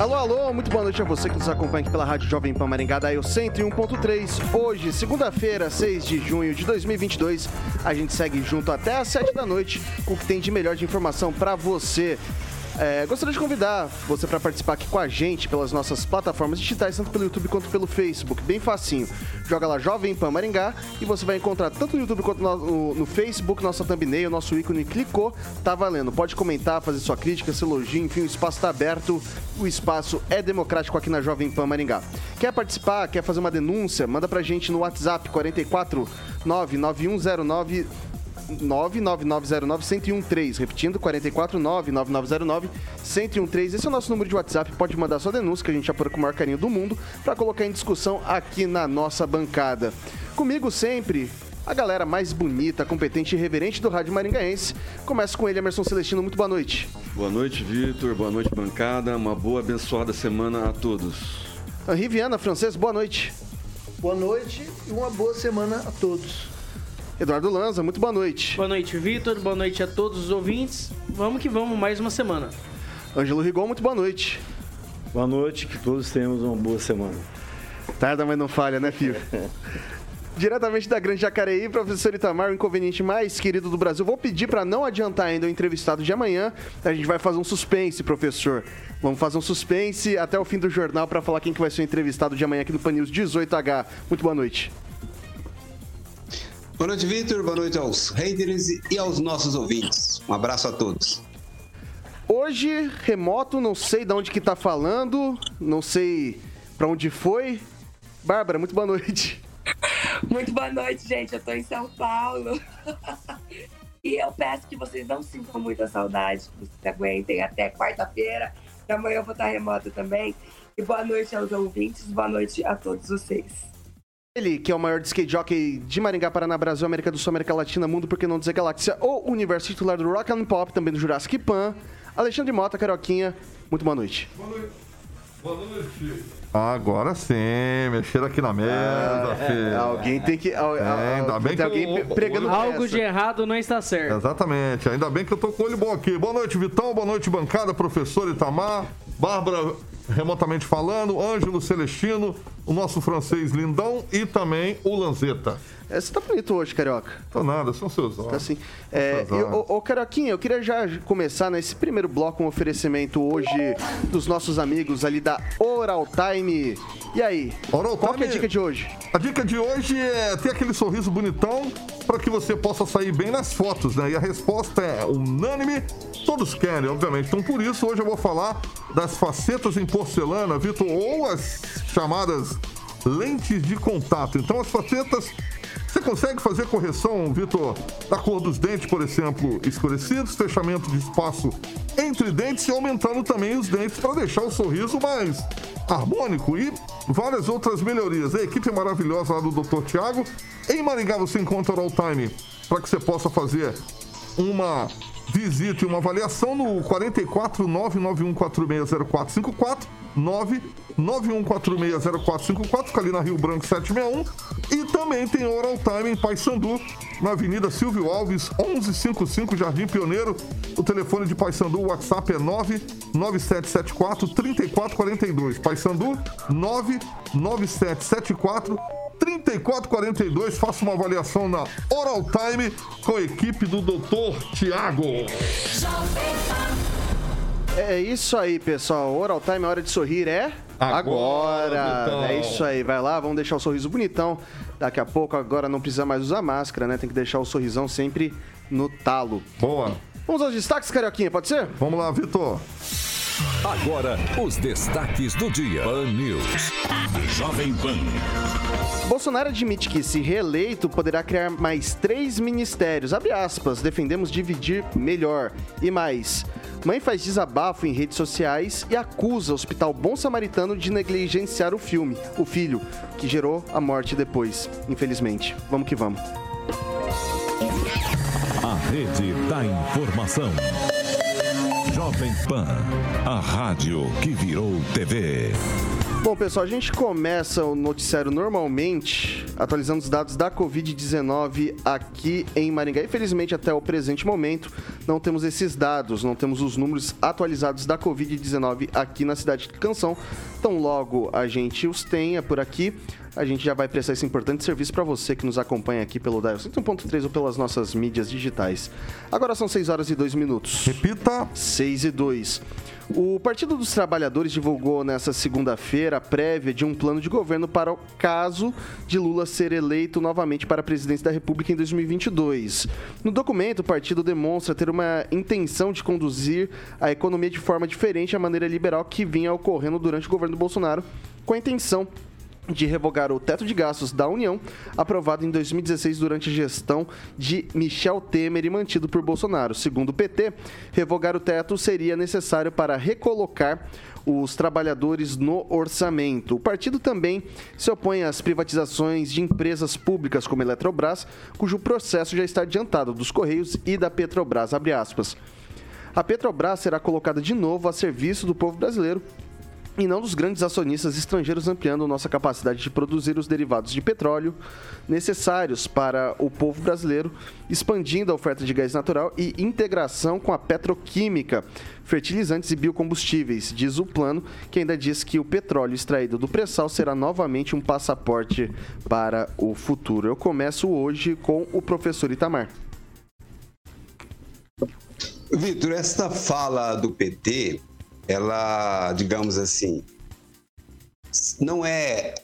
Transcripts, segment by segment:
Alô, alô, muito boa noite a você que nos acompanha aqui pela Rádio Jovem Pan Maringá, da Eu 101.3. Hoje, segunda-feira, 6 de junho de 2022, a gente segue junto até às 7 da noite com o que tem de melhor de informação para você. É, gostaria de convidar você para participar aqui com a gente pelas nossas plataformas digitais, tanto pelo YouTube quanto pelo Facebook. Bem facinho. Joga lá Jovem Pan Maringá e você vai encontrar tanto no YouTube quanto no, no, no Facebook, nossa thumbnail, nosso ícone. Clicou, tá valendo. Pode comentar, fazer sua crítica, seu elogio, enfim, o espaço está aberto. O espaço é democrático aqui na Jovem Pan Maringá. Quer participar, quer fazer uma denúncia? Manda pra gente no WhatsApp 44 99109 99909-1013. Repetindo, 449-9909-1013. Esse é o nosso número de WhatsApp. Pode mandar sua denúncia, que a gente apura com o maior carinho do mundo, para colocar em discussão aqui na nossa bancada. Comigo sempre, a galera mais bonita, competente e reverente do Rádio Maringaense. Começa com ele, Emerson Celestino. Muito boa noite. Boa noite, Vitor. Boa noite, bancada. Uma boa, abençoada semana a todos. Henri Viana, francês, boa noite. Boa noite e uma boa semana a todos. Eduardo Lanza, muito boa noite. Boa noite, Vitor. Boa noite a todos os ouvintes. Vamos que vamos, mais uma semana. Ângelo Rigon, muito boa noite. Boa noite, que todos tenhamos uma boa semana. Tarda, mas não falha, né, filho? Diretamente da Grande Jacareí, professor Itamar, o inconveniente mais querido do Brasil. Vou pedir para não adiantar ainda o entrevistado de amanhã. A gente vai fazer um suspense, professor. Vamos fazer um suspense até o fim do jornal para falar quem que vai ser o entrevistado de amanhã aqui no Pan News 18H. Muito boa noite. Boa noite, Vitor. Boa noite aos haters e aos nossos ouvintes. Um abraço a todos. Hoje, remoto, não sei de onde que tá falando, não sei para onde foi. Bárbara, muito boa noite. Muito boa noite, gente. Eu tô em São Paulo. e eu peço que vocês não sintam muita saudade, que vocês aguentem até quarta-feira. Amanhã eu vou estar remoto também. E boa noite aos ouvintes, boa noite a todos vocês. Ele, que é o maior skate jockey de Maringá, Paraná, Brasil, América do Sul, América Latina, Mundo, por que não dizer Galáxia, ou Universo titular do Rock and Pop, também do Jurassic Pan, Alexandre Mota, Caroquinha, muito boa noite. Boa noite. Boa noite. Agora sim, mexer aqui na mesa, é, filho. Alguém tem que. É, ainda bem que alguém eu, pregando Algo de errado não está certo. Exatamente. Ainda bem que eu tô com o olho bom aqui. Boa noite, Vitão. Boa noite, bancada, professor Itamar. Bárbara remotamente falando, Ângelo Celestino, o nosso francês lindão e também o Lanzeta. É, você tá bonito hoje, Carioca. Tô nada, são seus olhos. Tá assim. É, eu, ô, ô, Carioquinha, eu queria já começar nesse primeiro bloco um oferecimento hoje dos nossos amigos ali da Oral Time. E aí? Oral qual Time, é a dica de hoje? A dica de hoje é ter aquele sorriso bonitão para que você possa sair bem nas fotos, né? E a resposta é unânime, todos querem, obviamente. Então, por isso, hoje eu vou falar das facetas em porcelana, Vitor, ou as chamadas lentes de contato. Então, as facetas você consegue fazer correção, Vitor, da cor dos dentes, por exemplo, escurecidos, fechamento de espaço entre dentes e aumentando também os dentes para deixar o sorriso mais harmônico e várias outras melhorias. A equipe maravilhosa lá do Dr. Tiago. Em Maringá você encontra o All Time para que você possa fazer uma visita e uma avaliação no 44 991460454 991460454, fica ali na Rio Branco 761. E também tem Oral Time em Paysandu, na Avenida Silvio Alves, 1155, Jardim Pioneiro. O telefone de Paysandu, o WhatsApp é 99774 3442. Paysandu 99774 3442. Faça uma avaliação na Oral Time com a equipe do Dr. Tiago. É isso aí, pessoal. Oral Time, hora de sorrir é Agora, agora. bonitão. É isso aí, vai lá, vamos deixar o sorriso bonitão. Daqui a pouco, agora não precisa mais usar máscara, né? Tem que deixar o sorrisão sempre no talo. Boa. Vamos aos destaques, Carioquinha, pode ser? Vamos lá, Vitor. Agora, os destaques do dia. Pan News. Jovem Pan. Bolsonaro admite que, se reeleito, poderá criar mais três ministérios. Abre aspas, defendemos dividir melhor. E mais. Mãe faz desabafo em redes sociais e acusa o Hospital Bom Samaritano de negligenciar o filme, o filho, que gerou a morte depois, infelizmente. Vamos que vamos. A rede da informação. Jovem Pan. A rádio que virou TV. Bom, pessoal, a gente começa o noticiário normalmente atualizando os dados da Covid-19 aqui em Maringá. Infelizmente, até o presente momento, não temos esses dados, não temos os números atualizados da Covid-19 aqui na cidade de Canção. Então, logo a gente os tenha por aqui, a gente já vai prestar esse importante serviço para você que nos acompanha aqui pelo Dial 101.3 ou pelas nossas mídias digitais. Agora são 6 horas e 2 minutos. Repita. 6 e 2. O Partido dos Trabalhadores divulgou nesta segunda-feira a prévia de um plano de governo para o caso de Lula ser eleito novamente para a presidência da República em 2022. No documento, o partido demonstra ter uma intenção de conduzir a economia de forma diferente à maneira liberal que vinha ocorrendo durante o governo Bolsonaro, com a intenção de revogar o teto de gastos da União, aprovado em 2016 durante a gestão de Michel Temer e mantido por Bolsonaro. Segundo o PT, revogar o teto seria necessário para recolocar os trabalhadores no orçamento. O partido também se opõe às privatizações de empresas públicas como Eletrobras, cujo processo já está adiantado, dos Correios e da Petrobras. A Petrobras será colocada de novo a serviço do povo brasileiro e não dos grandes acionistas estrangeiros ampliando nossa capacidade de produzir os derivados de petróleo necessários para o povo brasileiro, expandindo a oferta de gás natural e integração com a petroquímica, fertilizantes e biocombustíveis, diz o plano, que ainda diz que o petróleo extraído do pré-sal será novamente um passaporte para o futuro. Eu começo hoje com o professor Itamar. Vitor, esta fala do PT, ela, digamos assim, não é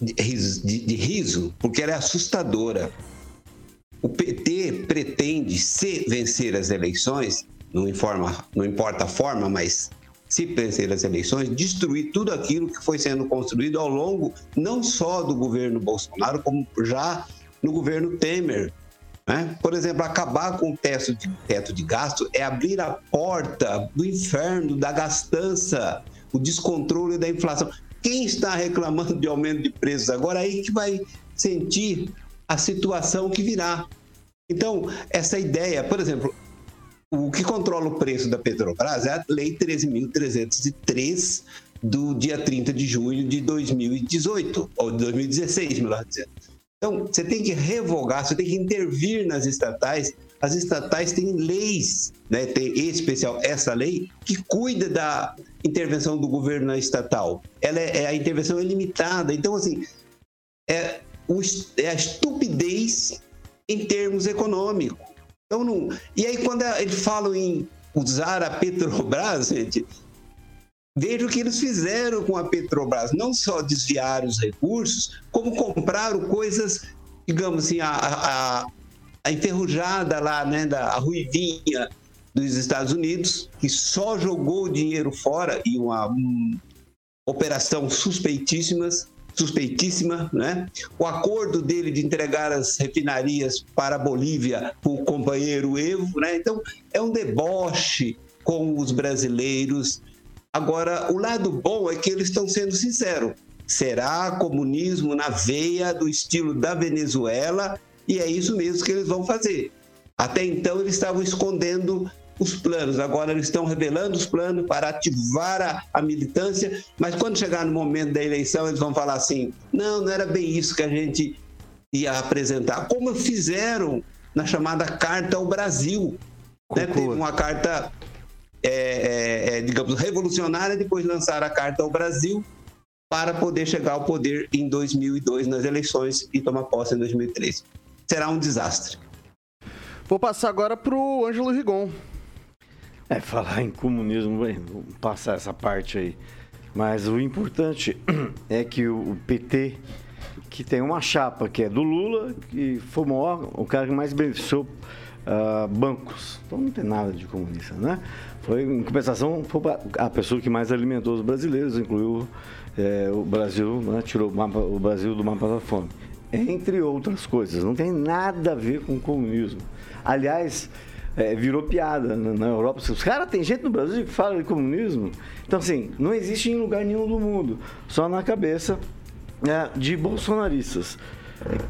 de riso, porque ela é assustadora. O PT pretende, se vencer as eleições, não, informa, não importa a forma, mas se vencer as eleições, destruir tudo aquilo que foi sendo construído ao longo não só do governo Bolsonaro, como já no governo Temer. Né? Por exemplo, acabar com o teto de, teto de gasto é abrir a porta do inferno, da gastança, o descontrole da inflação. Quem está reclamando de aumento de preços agora, aí que vai sentir a situação que virá. Então, essa ideia, por exemplo, o que controla o preço da Petrobras é a Lei 13.303 do dia 30 de junho de 2018, ou de 2016, melhor dizendo. Então, você tem que revogar, você tem que intervir nas estatais. As estatais têm leis, né? tem em especial essa lei, que cuida da intervenção do governo na estatal. Ela é, é a intervenção é limitada. Então, assim, é, o, é a estupidez em termos econômicos. Então, não... E aí, quando eles falam em usar a Petrobras, gente, veja o que eles fizeram com a Petrobras. Não só desviar os recursos, como compraram coisas, digamos assim, a, a, a enferrujada lá, né, da a Ruivinha dos Estados Unidos, que só jogou dinheiro fora e uma um, operação suspeitíssimas suspeitíssima, né? O acordo dele de entregar as refinarias para a Bolívia com o companheiro Evo, né? Então, é um deboche com os brasileiros. Agora, o lado bom é que eles estão sendo sinceros. Será comunismo na veia do estilo da Venezuela e é isso mesmo que eles vão fazer. Até então, eles estavam escondendo os planos. Agora eles estão revelando os planos para ativar a, a, militância, mas quando chegar no momento da eleição, eles vão falar assim: não, não era bem isso que a gente ia apresentar. Como fizeram na chamada Carta ao Brasil. Né? Teve uma carta, é, é, é, digamos, revolucionária, depois lançaram a Carta ao Brasil para poder chegar ao poder em 2002 nas eleições e tomar posse em 2003. Será um desastre. Vou passar agora para o Ângelo Rigon. É, falar em comunismo, vou passar essa parte aí. Mas o importante é que o PT, que tem uma chapa que é do Lula, que foi o maior, o cara que mais beneficiou uh, bancos. Então não tem nada de comunista, né? Foi, em compensação, foi a pessoa que mais alimentou os brasileiros, incluiu é, o Brasil, né? tirou o, mapa, o Brasil do mapa da fome. Entre outras coisas, não tem nada a ver com comunismo. Aliás, é, virou piada na, na Europa. Os caras, tem gente no Brasil que fala de comunismo. Então, assim, não existe em lugar nenhum do mundo, só na cabeça é, de bolsonaristas.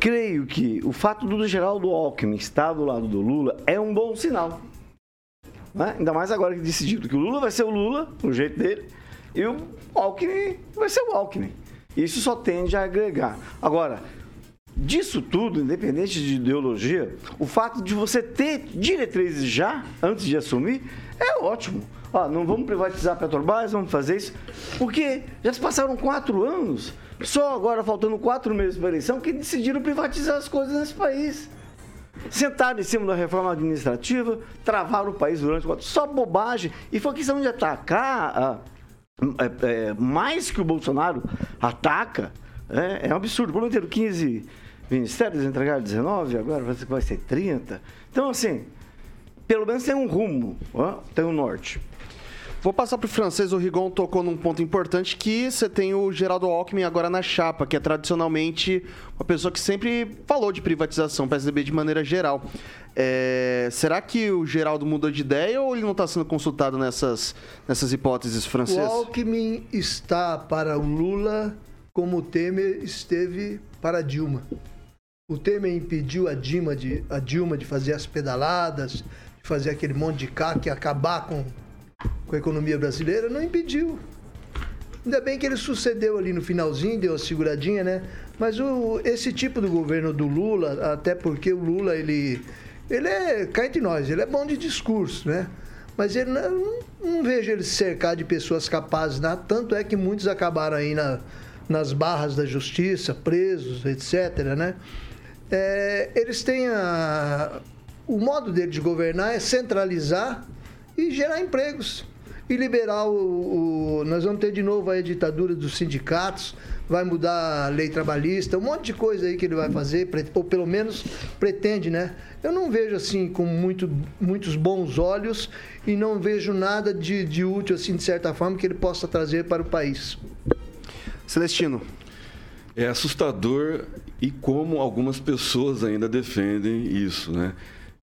Creio que o fato do Geraldo Alckmin estar do lado do Lula é um bom sinal. Né? Ainda mais agora que decidiram que o Lula vai ser o Lula, o jeito dele, e o Alckmin vai ser o Alckmin. Isso só tende a agregar. Agora, disso tudo, independente de ideologia, o fato de você ter diretrizes já, antes de assumir, é ótimo. Ó, não vamos privatizar a Petrobras, vamos fazer isso. Porque já se passaram quatro anos, só agora faltando quatro meses para a eleição, que decidiram privatizar as coisas nesse país. Sentaram em cima da reforma administrativa, travaram o país durante quatro Só bobagem. E foi questão de atacar ah, é, é, mais que o Bolsonaro ataca. É, é um absurdo. Prometeram 15 ministérios, entregaram 19, agora vai ser 30. Então, assim, pelo menos tem um rumo, ó, tem um norte. Vou passar para o francês, o Rigon tocou num ponto importante que você tem o Geraldo Alckmin agora na chapa, que é tradicionalmente uma pessoa que sempre falou de privatização, PSDB de maneira geral. É, será que o Geraldo mudou de ideia ou ele não está sendo consultado nessas, nessas hipóteses francesas? O Alckmin está para o Lula como o Temer esteve para Dilma. O Temer impediu a Dilma de, a Dilma de fazer as pedaladas, de fazer aquele monte de carro que acabar com, com a economia brasileira. Não impediu. Ainda bem que ele sucedeu ali no finalzinho, deu uma seguradinha, né? Mas o, esse tipo do governo do Lula, até porque o Lula, ele, ele é, cá entre nós, ele é bom de discurso, né? Mas ele não, não vejo ele cercar de pessoas capazes, né? tanto é que muitos acabaram aí na, nas barras da justiça, presos, etc, né? é, eles têm a, o modo deles de governar é centralizar e gerar empregos. E liberar o, o, nós vamos ter de novo a ditadura dos sindicatos vai mudar a lei trabalhista um monte de coisa aí que ele vai fazer ou pelo menos pretende né? Eu não vejo assim com muito, muitos bons olhos e não vejo nada de, de útil assim de certa forma que ele possa trazer para o país. Celestino. É assustador e como algumas pessoas ainda defendem isso, né?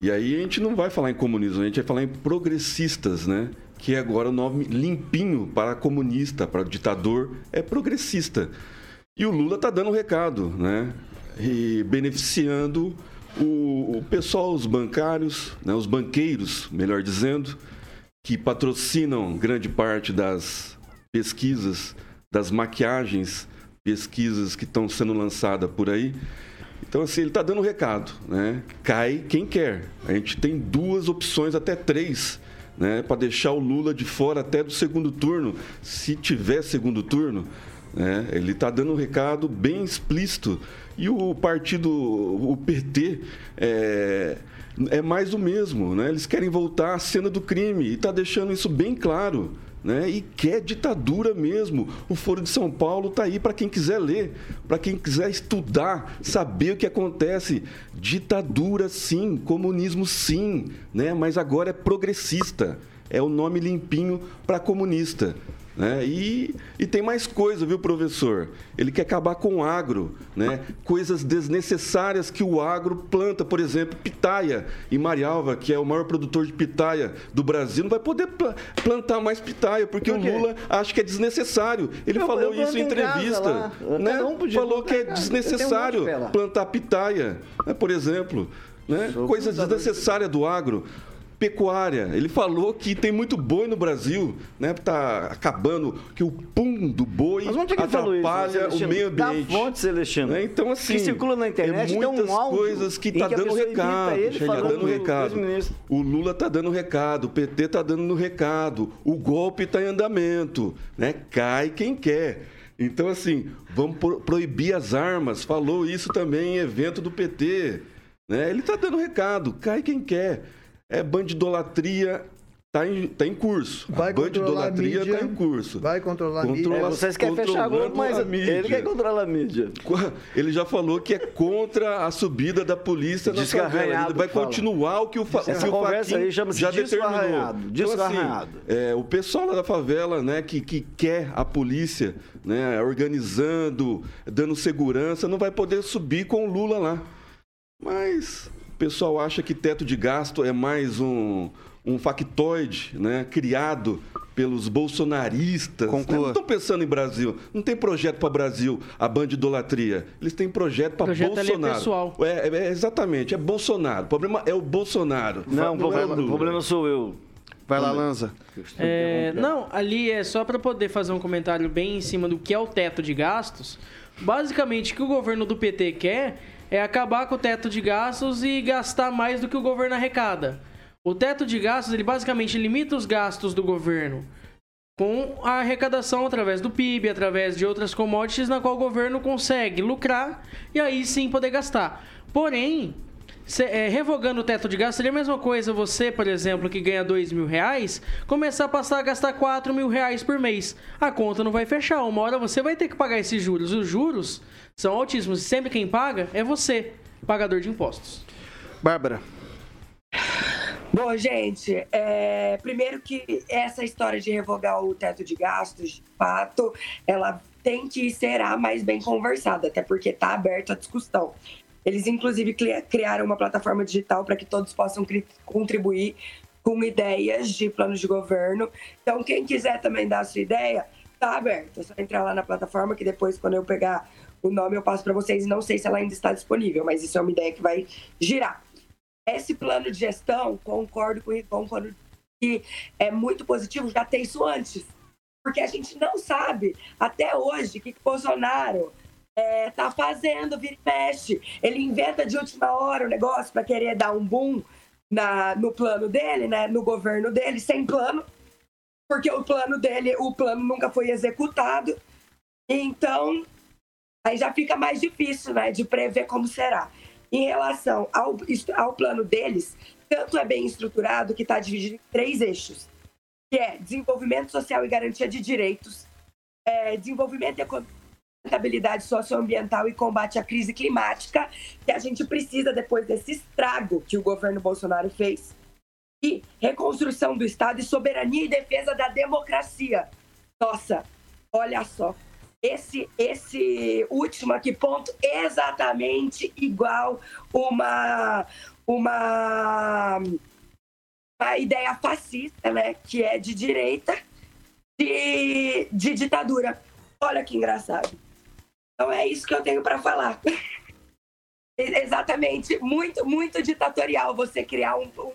E aí a gente não vai falar em comunismo, a gente vai falar em progressistas, né? Que agora o nome limpinho para comunista, para ditador, é progressista. E o Lula está dando recado, né? E beneficiando o, o pessoal, os bancários, né? os banqueiros, melhor dizendo, que patrocinam grande parte das pesquisas, das maquiagens pesquisas que estão sendo lançadas por aí. Então, assim, ele está dando um recado, né? Cai quem quer. A gente tem duas opções, até três, né? Para deixar o Lula de fora até do segundo turno, se tiver segundo turno. Né? Ele está dando um recado bem explícito. E o partido, o PT, é, é mais do mesmo, né? Eles querem voltar à cena do crime e está deixando isso bem claro né? E quer ditadura mesmo. O Foro de São Paulo está aí para quem quiser ler, para quem quiser estudar, saber o que acontece. Ditadura sim, comunismo sim, né? Mas agora é progressista. É o nome limpinho para comunista. Né? E, e tem mais coisa, viu, professor? Ele quer acabar com o agro, né? coisas desnecessárias que o agro planta, por exemplo, pitaia. E Marialva, que é o maior produtor de pitaia do Brasil, não vai poder plantar mais pitaia, porque por o Lula acha que é desnecessário. Ele eu, falou eu isso em entrevista. Né? Um falou que é desnecessário um plantar pitaia, né? por exemplo. Né? Coisas desnecessárias do agro pecuária. Ele falou que tem muito boi no Brasil, né? Tá acabando, que o pum do boi atrapalha isso, o meio ambiente. Da fonte, Celestino. Né? Então, assim. Que circula na internet, é muitas um coisas que tá que dando recado. Ele tá dando recado. O Lula tá dando recado, o PT tá dando recado, o golpe tá em andamento, né? Cai quem quer. Então, assim, vamos proibir as armas. Falou isso também em evento do PT. Né? Ele está dando recado, cai quem quer é bandidolatria está em, tá em curso. Vai a bandidolatria mídia, está em curso. Vai controlar a Controla- mídia. É, vocês querem fechar a Globo, mas a mídia. ele quer controlar a mídia. Ele já falou que é contra a subida da polícia na Diz favela. Ele vai fala. continuar o que o, Essa que o conversa aí já determinou. Então, assim, é, o pessoal lá da favela, né, que, que quer a polícia, né, organizando, dando segurança, não vai poder subir com o Lula lá. Mas pessoal acha que teto de gasto é mais um, um factoide, né, criado pelos bolsonaristas. né? Conclua. Não estão pensando em Brasil. Não tem projeto para Brasil, a bandidolatria. Eles têm projeto para é Bolsonaro. pessoal. É, é- é exatamente, é Bolsonaro. O problema é o Bolsonaro. Não, o é problema, o problema sou eu. Vai lá, Lanza. É, não, ali é só para poder fazer um comentário bem em cima do que é o teto de gastos. Basicamente, o que o governo do PT quer é acabar com o teto de gastos e gastar mais do que o governo arrecada. O teto de gastos, ele basicamente limita os gastos do governo com a arrecadação através do PIB, através de outras commodities na qual o governo consegue lucrar e aí sim poder gastar. Porém, se- é, revogando o teto de gasto, seria a mesma coisa você, por exemplo, que ganha dois mil reais, começar a passar a gastar quatro mil reais por mês. A conta não vai fechar. Uma hora você vai ter que pagar esses juros. Os juros são altíssimos e sempre quem paga é você, pagador de impostos. Bárbara. Bom, gente, é, primeiro que essa história de revogar o teto de gastos, de fato, ela tem que ser a mais bem conversada, até porque está aberta a discussão. Eles, inclusive, cri- criaram uma plataforma digital para que todos possam contribuir com ideias de planos de governo. Então, quem quiser também dar a sua ideia, está aberto. É só entrar lá na plataforma, que depois, quando eu pegar o nome, eu passo para vocês. Não sei se ela ainda está disponível, mas isso é uma ideia que vai girar. Esse plano de gestão, concordo com o quando que é muito positivo já ter isso antes. Porque a gente não sabe até hoje o que, que Bolsonaro está fazendo, vira e mexe. Ele inventa de última hora o negócio para querer dar um boom na, no plano dele, né, no governo dele, sem plano. Porque o plano dele, o plano nunca foi executado. Então, aí já fica mais difícil, né, de prever como será. Em relação ao, ao plano deles, tanto é bem estruturado que está dividido em três eixos, que é desenvolvimento social e garantia de direitos, é, desenvolvimento econômico, sustentabilidade socioambiental e combate à crise climática, que a gente precisa depois desse estrago que o governo Bolsonaro fez, e reconstrução do Estado e soberania e defesa da democracia. Nossa, olha só, esse, esse último aqui, ponto exatamente igual uma, uma, uma ideia fascista, né? Que é de direita, de, de ditadura. Olha que engraçado. Então é isso que eu tenho para falar. Exatamente, muito, muito ditatorial você criar um, um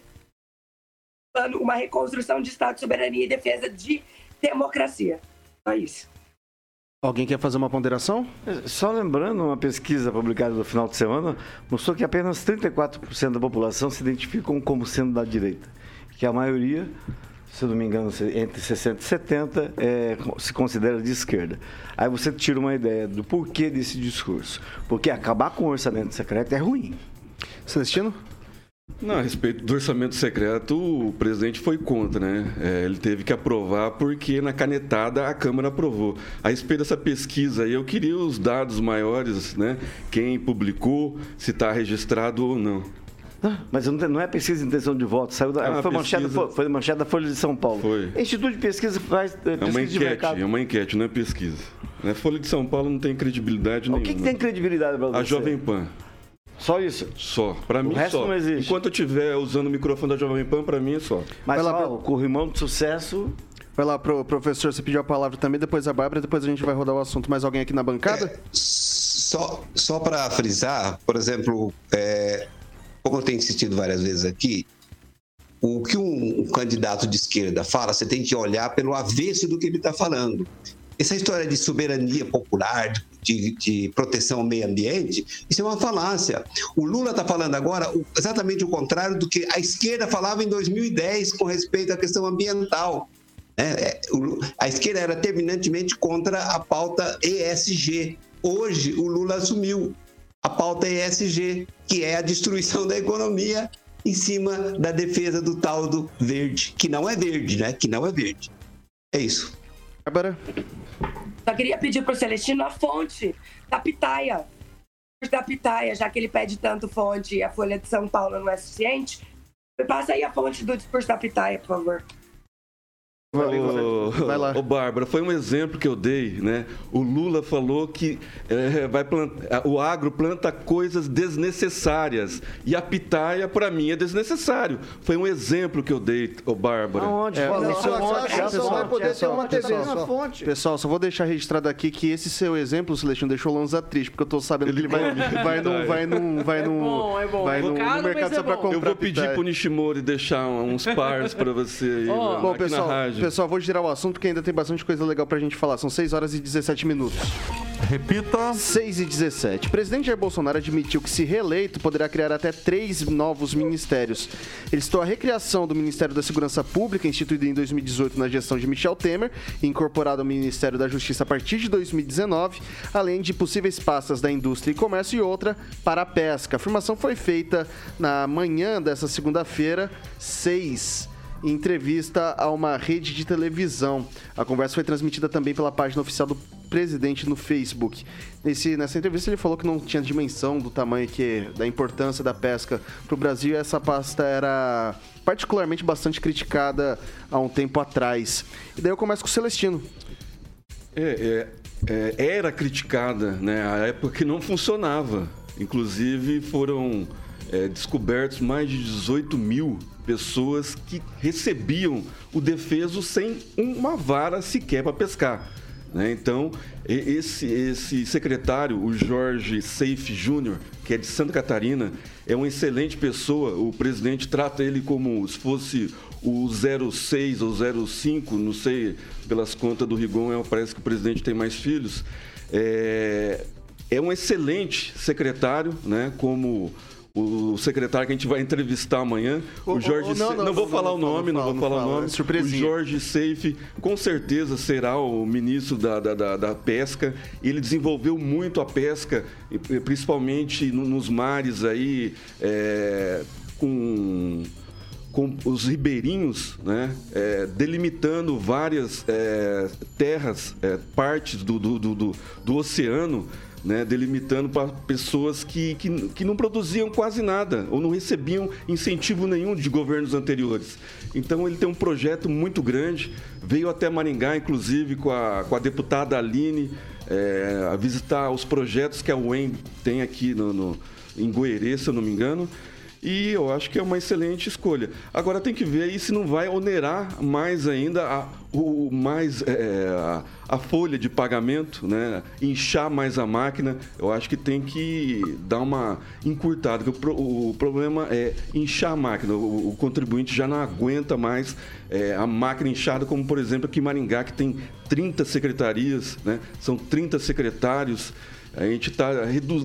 plano, uma reconstrução de Estado, soberania e defesa de democracia. Só isso. Alguém quer fazer uma ponderação? Só lembrando, uma pesquisa publicada no final de semana mostrou que apenas 34% da população se identificam como sendo da direita. Que a maioria, se eu não me engano, entre 60 e 70, é, se considera de esquerda. Aí você tira uma ideia do porquê desse discurso. Porque acabar com o orçamento secreto é ruim. Celestino? Não, a respeito do orçamento secreto, o presidente foi contra, né? É, ele teve que aprovar porque na canetada a Câmara aprovou. A respeito dessa pesquisa aí, eu queria os dados maiores, né? Quem publicou, se está registrado ou não. Mas não, tem- não é pesquisa de intenção de voto, saiu da, Ah, foi, manchada, pesquisa. foi, foi manchada da Folha de São Paulo. Foi. Instituto de Pesquisa faz é, É uma pesquisa de enquete, mercado. é uma enquete, não é pesquisa. Né? Folha de São Paulo não tem credibilidade O nenhuma. que, que tem credibilidade para você? A Jovem Pan. Só isso? Só. Para mim, resto só. não existe. Enquanto eu estiver usando o microfone da Jovem Pan, para mim é só. Mas Vai lá, só, Bel- o corrimão de sucesso... Vai lá, pro, professor, você pediu a palavra também, depois a Bárbara, depois a gente vai rodar o assunto. Mais alguém aqui na bancada? Só, só para frisar, por exemplo, é, como eu tenho insistido várias vezes aqui, o que um, um candidato de esquerda fala, você tem que olhar pelo avesso do que ele está falando. Essa história de soberania popular, de, de- proteção ao meio ambiente, isso é uma falácia. O Lula está falando agora exatamente o contrário do que a esquerda falava em 2010 com respeito à questão ambiental. É, o- a esquerda era terminantemente contra a pauta ESG. Hoje, o Lula assumiu a pauta ESG, que é a destruição da economia em cima da defesa do tal do verde, que não é verde, né? Que não é verde. É isso. Bárbara? Só queria pedir pro Celestino a fonte da pitaia. Da pitaia, já que ele pede tanto fonte e a Folha de São Paulo não é suficiente. Passa aí a fonte do discurso da pitaia, por favor. Ô, Vai lá. ô, Bárbara, foi um exemplo que eu dei, né? O Lula falou que eh, vai plantar, o agro planta coisas desnecessárias e a pitaia, para mim, é desnecessário. Foi um exemplo que eu dei, ô Bárbara. Aonde? É, Fala, não, só- só- só- só- só- só só- vai poder só- ter uma TV só- só. na fonte. Pessoal, só vou deixar registrado aqui que esse seu exemplo, Celestino, deixou o Lanza triste, porque eu tô sabendo que ele vai, vai num. Vai num. Vai num. bom, é bom. Vai É num, caro, no mercado mas é só pra comprar. Eu vou pedir pitaia. pro Nishimori deixar uns pars para você aí, na- Bom, pessoal. Pessoal, vou girar o assunto porque ainda tem bastante coisa legal pra gente falar. São 6 horas e 17 minutos. Repita. 6 e 17. O presidente Jair Bolsonaro admitiu que, se reeleito, poderá criar até três novos ministérios. Ele citou a recriação do Ministério da Segurança Pública, instituído em 2018 na gestão de Michel Temer, e incorporado ao Ministério da Justiça a partir de 2019, além de possíveis pastas da indústria e comércio e outra para a pesca. A afirmação foi feita na manhã dessa segunda-feira, 6 em entrevista a uma rede de televisão. A conversa foi transmitida também pela página oficial do presidente no Facebook. Nesse, nessa entrevista ele falou que não tinha dimensão do tamanho que da importância da pesca para o Brasil e essa pasta era particularmente bastante criticada há um tempo atrás. E daí eu começo com o Celestino. É, é, é, era criticada, né? A época que não funcionava. Inclusive foram é, descobertos mais de 18 mil pessoas que recebiam o defeso sem uma vara sequer para pescar. né? Então, esse, esse secretário, o Jorge Seife Júnior, que é de Santa Catarina, é uma excelente pessoa. O presidente trata ele como se fosse o 06 ou 05, não sei, pelas contas do Rigon, é, parece que o presidente tem mais filhos. É, é um excelente secretário, né? Como o secretário que a gente vai entrevistar amanhã, o ô, Jorge. ô, não, não, não vou falar o nome, não vou falar fala, o nome. surpresinha. O Jorge Seife, com certeza será o ministro da, da, da, da pesca. Ele desenvolveu muito a pesca, principalmente no- nos mares aí, é, com com os ribeirinhos, né, é, delimitando várias é, terras, é, partes do, do, do, do- do oceano, né, delimitando para pessoas que, que, que não produziam quase nada ou não recebiam incentivo nenhum de governos anteriores. Então ele tem um projeto muito grande, veio até Maringá, inclusive, com a, com a deputada Aline, é, a visitar os projetos que a UEM tem aqui no, no- em Goerê, se eu não me engano. E eu acho que é uma excelente escolha. Agora tem que ver aí se não vai onerar mais ainda a, o, mais, é, a, folha de pagamento, né? inchar mais a máquina. Eu acho que tem que dar uma encurtada. O, o problema é inchar a máquina. O, o contribuinte já não aguenta mais é, a máquina inchada, como por exemplo aqui em Maringá, que tem 30 secretarias, né? são 30 secretários. A gente está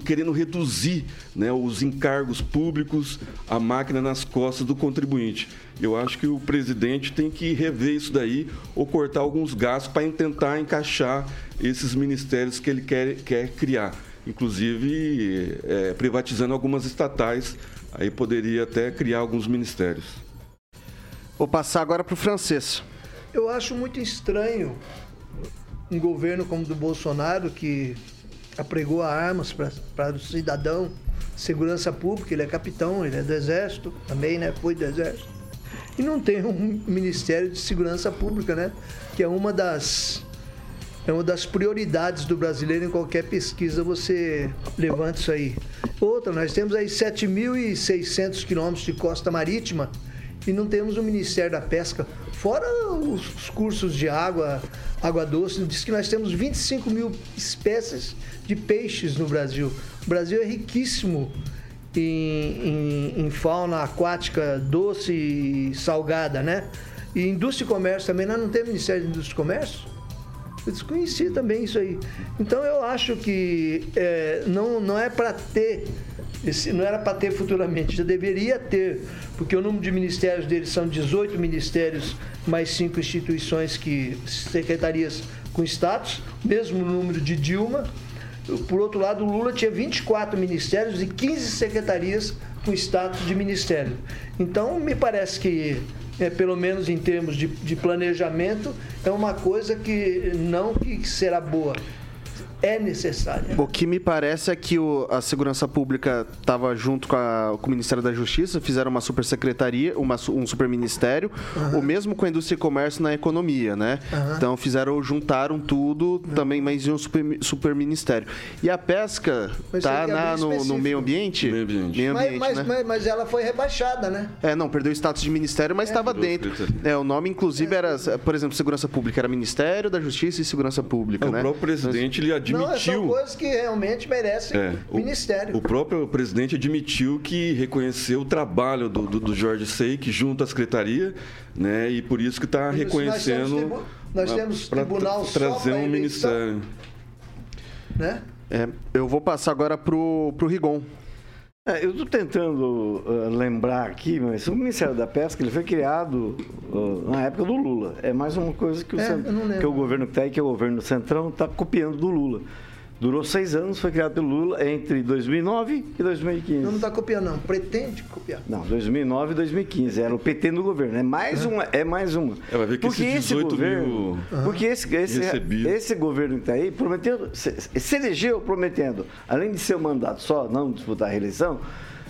querendo reduzir né, os encargos públicos, a máquina nas costas do contribuinte. Eu acho que o presidente tem que rever isso daí ou cortar alguns gastos para tentar encaixar esses ministérios que ele quer, quer criar. Inclusive, é, privatizando algumas estatais, aí poderia até criar alguns ministérios. Vou passar agora para o francês. Eu acho muito estranho um governo como o do Bolsonaro, que apregou armas para o cidadão, segurança pública, ele é capitão, ele é do Exército também, né? Foi do Exército. E não tem um Ministério de Segurança Pública, né? Que é uma das é uma das prioridades do brasileiro em qualquer pesquisa você levanta isso aí. Outra, nós temos aí 7.600 quilômetros de costa marítima e não temos o Ministério da Pesca. Fora os cursos de água, água doce, diz que nós temos 25 mil espécies de peixes no Brasil. O Brasil é riquíssimo em, em- em fauna aquática doce e salgada, né? E indústria e comércio também, nós não temos Ministério de Indústria e Comércio? Eu desconheci também isso aí. Então eu acho que é, não, não é para ter, esse- não era para ter futuramente, já deveria ter, porque o número de ministérios deles são 18 ministérios, mais cinco instituições que secretarias com status, mesmo número de Dilma. Por outro lado, o Lula tinha 24 ministérios e 15 secretarias com status de ministério. Então, me parece que, é, pelo menos em termos de, de planejamento, é uma coisa que não que será boa, é necessária. O que me parece é que o- a Segurança Pública estava junto com, a- com o Ministério da Justiça, fizeram uma super secretaria, uma, um super ministério, o mesmo com a Indústria e Comércio na economia, né? Então fizeram, juntaram tudo também, mas em um super, super ministério. E a pesca tá aqui é no, no meio ambiente? Meio ambiente. Meio Mas, ambiente, mas, né? mas, mas ela foi rebaixada, né? É, não, perdeu o status de ministério, mas estava dentro. secretaria. É, o nome, inclusive, era, por exemplo, Segurança Pública, era Ministério da Justiça e Segurança Pública, O né? próprio presidente ele Não, são admitiu. coisas que realmente merecem É, o- ministério. O próprio presidente admitiu que reconheceu o trabalho do, do, do Jorge Seik junto à secretaria, né? E por isso que está nós reconhecendo. temos tribu- nós temos tribunal só trazer um ministério. Né? É, eu vou passar agora pro, pro Rigon. É, eu estou tentando ah, lembrar aqui, mas o Ministério da Pesca ele foi criado ah, na época do Lula. É mais uma coisa que o, É, que o governo que está aí, que é o governo Centrão, está copiando do Lula. Durou seis anos, foi criado pelo Lula entre 2009 e 2015. Não está copiando, não. Pretende copiar. Não, 2009 e 2015. Era o PT no governo. É mais uma. É mais uma. É, vai ver que porque esse 18 governo. mil Porque esse, esse, esse governo que está aí prometeu. Se, se elegeu prometendo, além de ser um mandato só, não disputar a reeleição,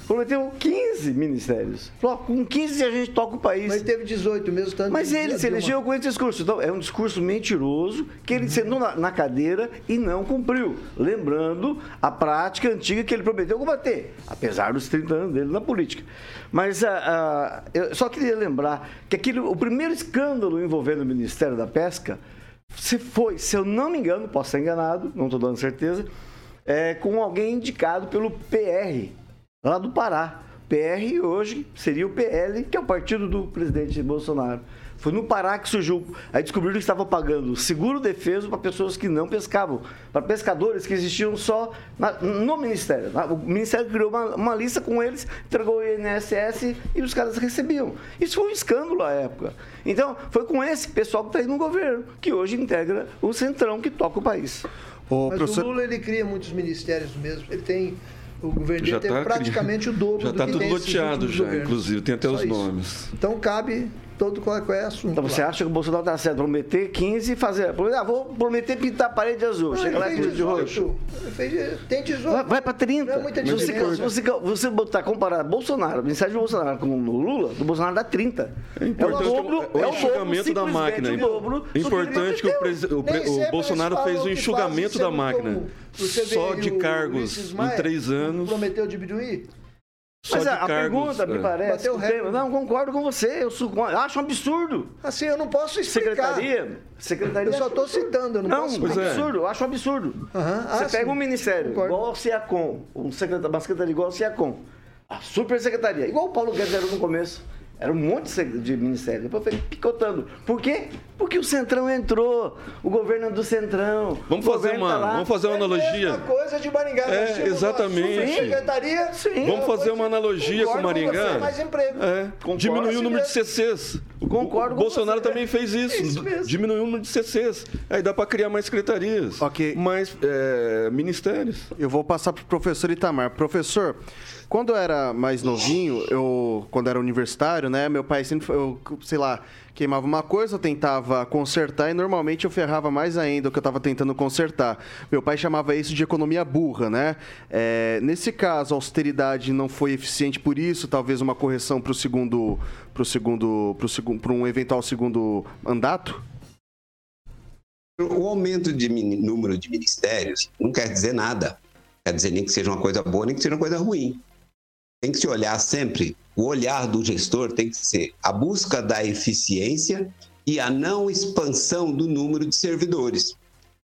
prometeu 15 ministérios. Falou, com 15 a gente toca o país. Mas teve 18 mesmo tanto. Mas ele se uma- elegeu com esse discurso. Então, é um discurso mentiroso que ele sentou na, na cadeira e não cumpriu. Lembrando a prática antiga que ele prometeu combater, apesar dos 30 anos dele na política. Mas ah, ah, eu só queria lembrar que aquele, o primeiro escândalo envolvendo o Ministério da Pesca se foi, se eu não me engano, posso estar enganado, não estou dando certeza, é, com alguém indicado pelo PR, lá do Pará. PR hoje seria o PL, que é o partido do presidente Bolsonaro. Foi no Pará que surgiu. Aí descobriram que estavam pagando seguro defeso para pessoas que não pescavam, para pescadores que existiam só na- no Ministério. O Ministério criou uma, uma lista com eles, entregou o INSS e os caras recebiam. Isso foi um escândalo à época. Então, foi com esse pessoal que está aí no governo, que hoje integra o centrão que toca o país. Ô, Mas professor... o Lula ele cria muitos ministérios mesmo. Ele tem. O governo Já tem tá praticamente o dobro Já do está que tudo loteado já, inclusive, tem até Só os isso. nomes. Então cabe todo qual, qual é o assunto. Então você lá. acha que o Bolsonaro está certo? Prometer 15 e fazer. Ah, vou prometer pintar a parede azul. Não, Chega lá e de 18. roxo. Ele fez- tem 18. Vai, vai para 30. Não é muita você, diferença. você, você botar, comparar Bolsonaro, mensagem do Bolsonaro com o Lula, do Bolsonaro dá 30. É, o importante dobro, o é o enxugamento dobro, da máquina. o dobro É importante que o, o o Bolsonaro fez o enxugamento da máquina. o Só de o cargos em três anos. Prometeu diminuir. Só Mas de a, cargos, pergunta, me é. parece. O tema- não, concordo com você. Eu, sou- acho um absurdo. Assim, eu não posso explicar. Secretaria. Secretaria. Eu só estou citando, eu não, Não, posso é um explicar. absurdo, eu acho um absurdo. Ah, Você pega sim. um ministério Concordo. igual ao CIACOM, um secretário, uma secretaria igual ao CIACOM, a super secretaria, igual o Paulo Guedes era no começo. Era um monte de ministério. Depois foi picotando. Por quê? Porque o Centrão entrou. O governo é do Centrão. Vamos O fazer governo uma, tá vamos fazer uma É a analogia. mesma coisa de Maringá. É, exatamente. supersecretaria, Sim. ela Vamos fazer uma analogia com Maringá. você, mais emprego. É, Concordo. diminuiu o número de Assim CCs. Concordo o com Bolsonaro você. também fez isso. Isso mesmo. Diminuiu o número de CCs. Aí dá para criar mais secretarias. Ok. Mais é, ministérios. Eu vou passar pro professor Itamar. Professor, quando eu era mais novinho, eu quando era universitário, né, meu pai sempre, eu, sei lá, queimava uma coisa, eu tentava consertar e normalmente eu ferrava mais ainda o que eu estava tentando consertar. Meu pai chamava isso de economia burra, né? É, nesse caso, a austeridade não foi eficiente por isso, talvez uma correção para o segundo, para segundo, para segundo, para um eventual segundo mandato. O aumento de número de ministérios não quer dizer nada. Quer dizer nem que seja uma coisa boa, nem que seja uma coisa ruim. Tem que se olhar sempre, o olhar do gestor tem que ser a busca da eficiência e a não expansão do número de servidores.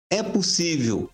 É possível,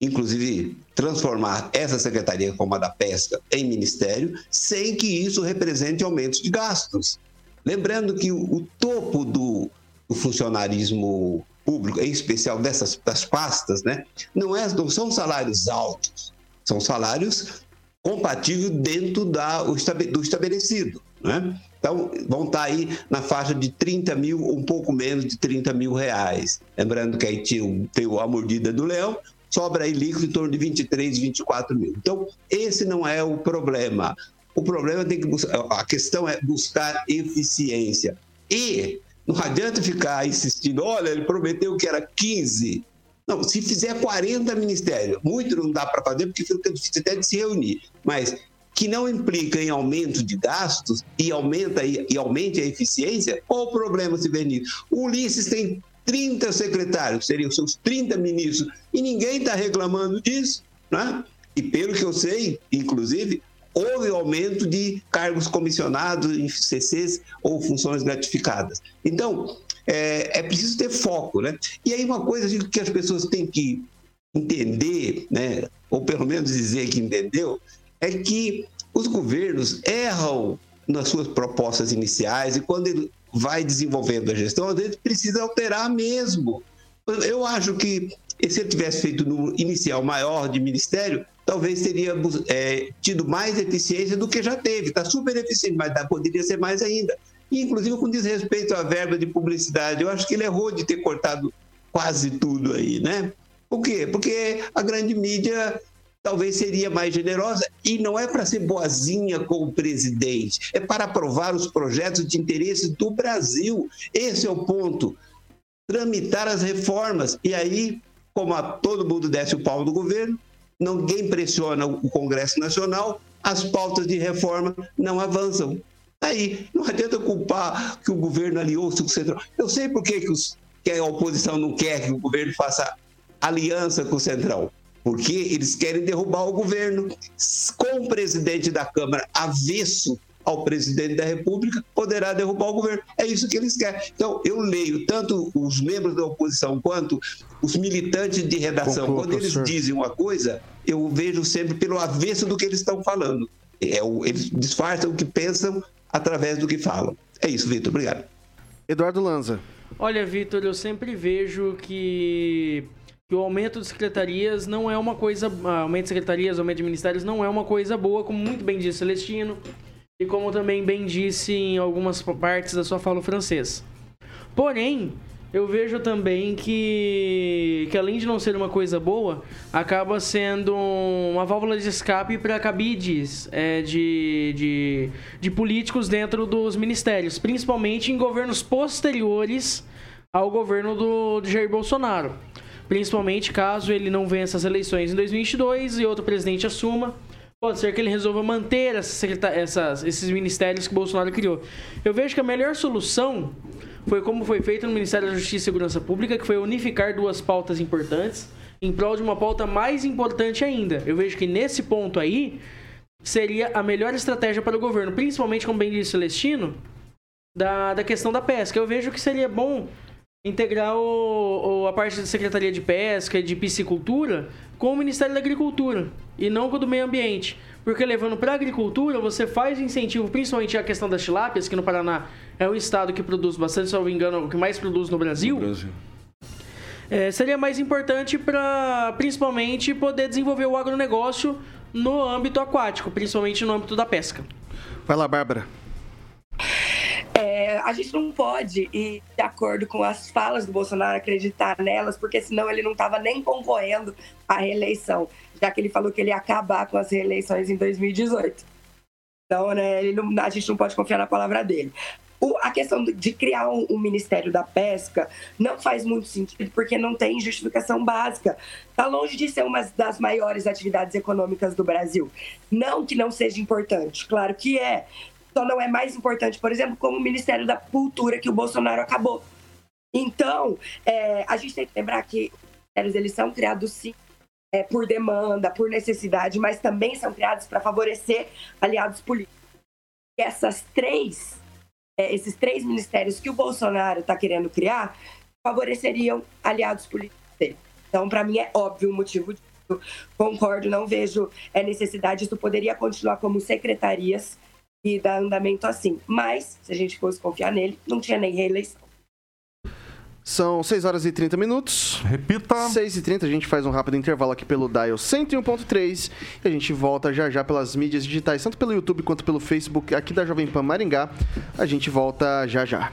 inclusive, transformar essa secretaria como a da pesca em ministério sem que isso represente aumentos de gastos. Lembrando que o, topo do, do funcionarismo público, em especial dessas das pastas, né, não, é, não são salários altos, são salários compatíveis dentro da, do estabelecido. Né? Então, vão estar aí na faixa de 30 mil, um pouco menos de 30 mil reais. Lembrando que aí o- tem a mordida do leão, sobra aí líquido em torno de 23, 24 mil. Então, esse não é o problema. O problema tem que buscar, a questão é buscar eficiência. E não adianta ficar insistindo, olha, ele prometeu que era 15. Não, se fizer 40 ministérios, muito não dá para fazer, porque fica difícil até de se reunir. Mas que não implica em aumento de gastos e, aumenta, e aumente a eficiência, qual o problema se vê nisso? O Ulisses tem 30 secretários, seriam seus 30 ministros, e ninguém está reclamando disso. Né? E pelo que eu sei, inclusive, houve aumento de cargos comissionados em CCs ou funções gratificadas. Então, é, é preciso ter foco. Né? E aí, uma coisa que as pessoas têm que entender, né, ou pelo menos dizer que entendeu, é que os governos erram nas suas propostas iniciais e quando ele vai desenvolvendo a gestão, às vezes precisa alterar mesmo. Eu acho que se ele tivesse feito no inicial maior de ministério, talvez teria é, tido mais eficiência do que já teve. Está super eficiente, mas poderia ser mais ainda. Inclusive, com desrespeito à verba de publicidade, eu acho que ele errou de ter cortado quase tudo aí, né? Por quê? Porque a grande mídia talvez seria mais generosa e não é para ser boazinha com o presidente, é para aprovar os projetos de interesse do Brasil. Esse é o ponto. Tramitar as reformas e aí, como todo mundo desce o pau do governo, ninguém pressiona o Congresso Nacional, as pautas de reforma não avançam. Aí, não adianta culpar que o governo aliou-se com o Central. Eu sei por que, que, os, que a oposição não quer que o governo faça aliança com o Central porque eles querem derrubar o governo. Com o presidente da Câmara avesso ao presidente da República, poderá derrubar o governo. É isso que eles querem. Então, eu leio tanto os membros da oposição quanto os militantes de redação. Quando eles dizem uma coisa, eu vejo sempre pelo avesso do que eles estão falando. É o, eles disfarçam o que pensam através do que falam. É isso, Vitor. Obrigado. Eduardo Lanza. Olha, Vitor, eu sempre vejo que que o aumento de secretarias não é uma coisa. Ah, aumento de secretarias, aumento de ministérios não é uma coisa boa, como muito bem disse Celestino, e como também bem disse em algumas partes da sua fala francês. Porém, eu vejo também que, que além de não ser uma coisa boa, acaba sendo uma válvula de escape para cabides é, de, de, de políticos dentro dos ministérios, principalmente em governos posteriores ao governo do, de Jair Bolsonaro principalmente caso ele não vença as eleições em 2022 e outro presidente assuma. Pode ser que ele resolva manter essas, esses ministérios que Bolsonaro criou. Eu vejo que a melhor solução foi como foi feito no Ministério da Justiça e Segurança Pública, que foi unificar duas pautas importantes em prol de uma pauta mais importante ainda. Eu vejo que nesse ponto aí seria a melhor estratégia para o governo, principalmente, como bem disse Celestino, da, da questão da pesca. Eu vejo que seria bom integrar o, o, a parte da Secretaria de Pesca e de Piscicultura com o Ministério da Agricultura e não com o do Meio Ambiente. Porque levando para a agricultura, você faz incentivo, principalmente a questão das tilápias, que no Paraná é o estado que produz bastante, se não me engano, o que mais produz no Brasil. No Brasil. É, seria mais importante para, principalmente, poder desenvolver o agronegócio no âmbito aquático, principalmente no âmbito da pesca. Vai lá, Bárbara. É, a gente não pode ir de acordo com as falas do Bolsonaro, acreditar nelas, porque senão ele não estava nem concorrendo à reeleição, já que ele falou que ele ia acabar com as reeleições em 2018. Então, né, não, a gente não pode confiar na palavra dele. O, a questão de criar um, um, Ministério da Pesca não faz muito sentido porque não tem justificação básica. Está longe de ser uma das maiores atividades econômicas do Brasil. Não que não seja importante, claro que é só não é mais importante, por exemplo, como o Ministério da Cultura que o Bolsonaro acabou. Então, é, a gente tem que lembrar que os eles são criados sim é, por demanda, por necessidade, mas também são criados para favorecer aliados políticos. E essas três, é, esses três ministérios que o Bolsonaro está querendo criar favoreceriam aliados políticos dele. Então, para mim é óbvio o motivo disso. Concordo, não vejo é, necessidade. Isso poderia continuar como secretarias e dar andamento assim. Mas, se a gente fosse confiar nele, não tinha nem reeleição. São 6 horas e 30 minutos. Repita. 6 e 30, a gente faz um rápido intervalo aqui pelo Dial 101.3 e a gente volta já já pelas mídias digitais, tanto pelo YouTube quanto pelo Facebook aqui da Jovem Pan Maringá. A gente volta já já.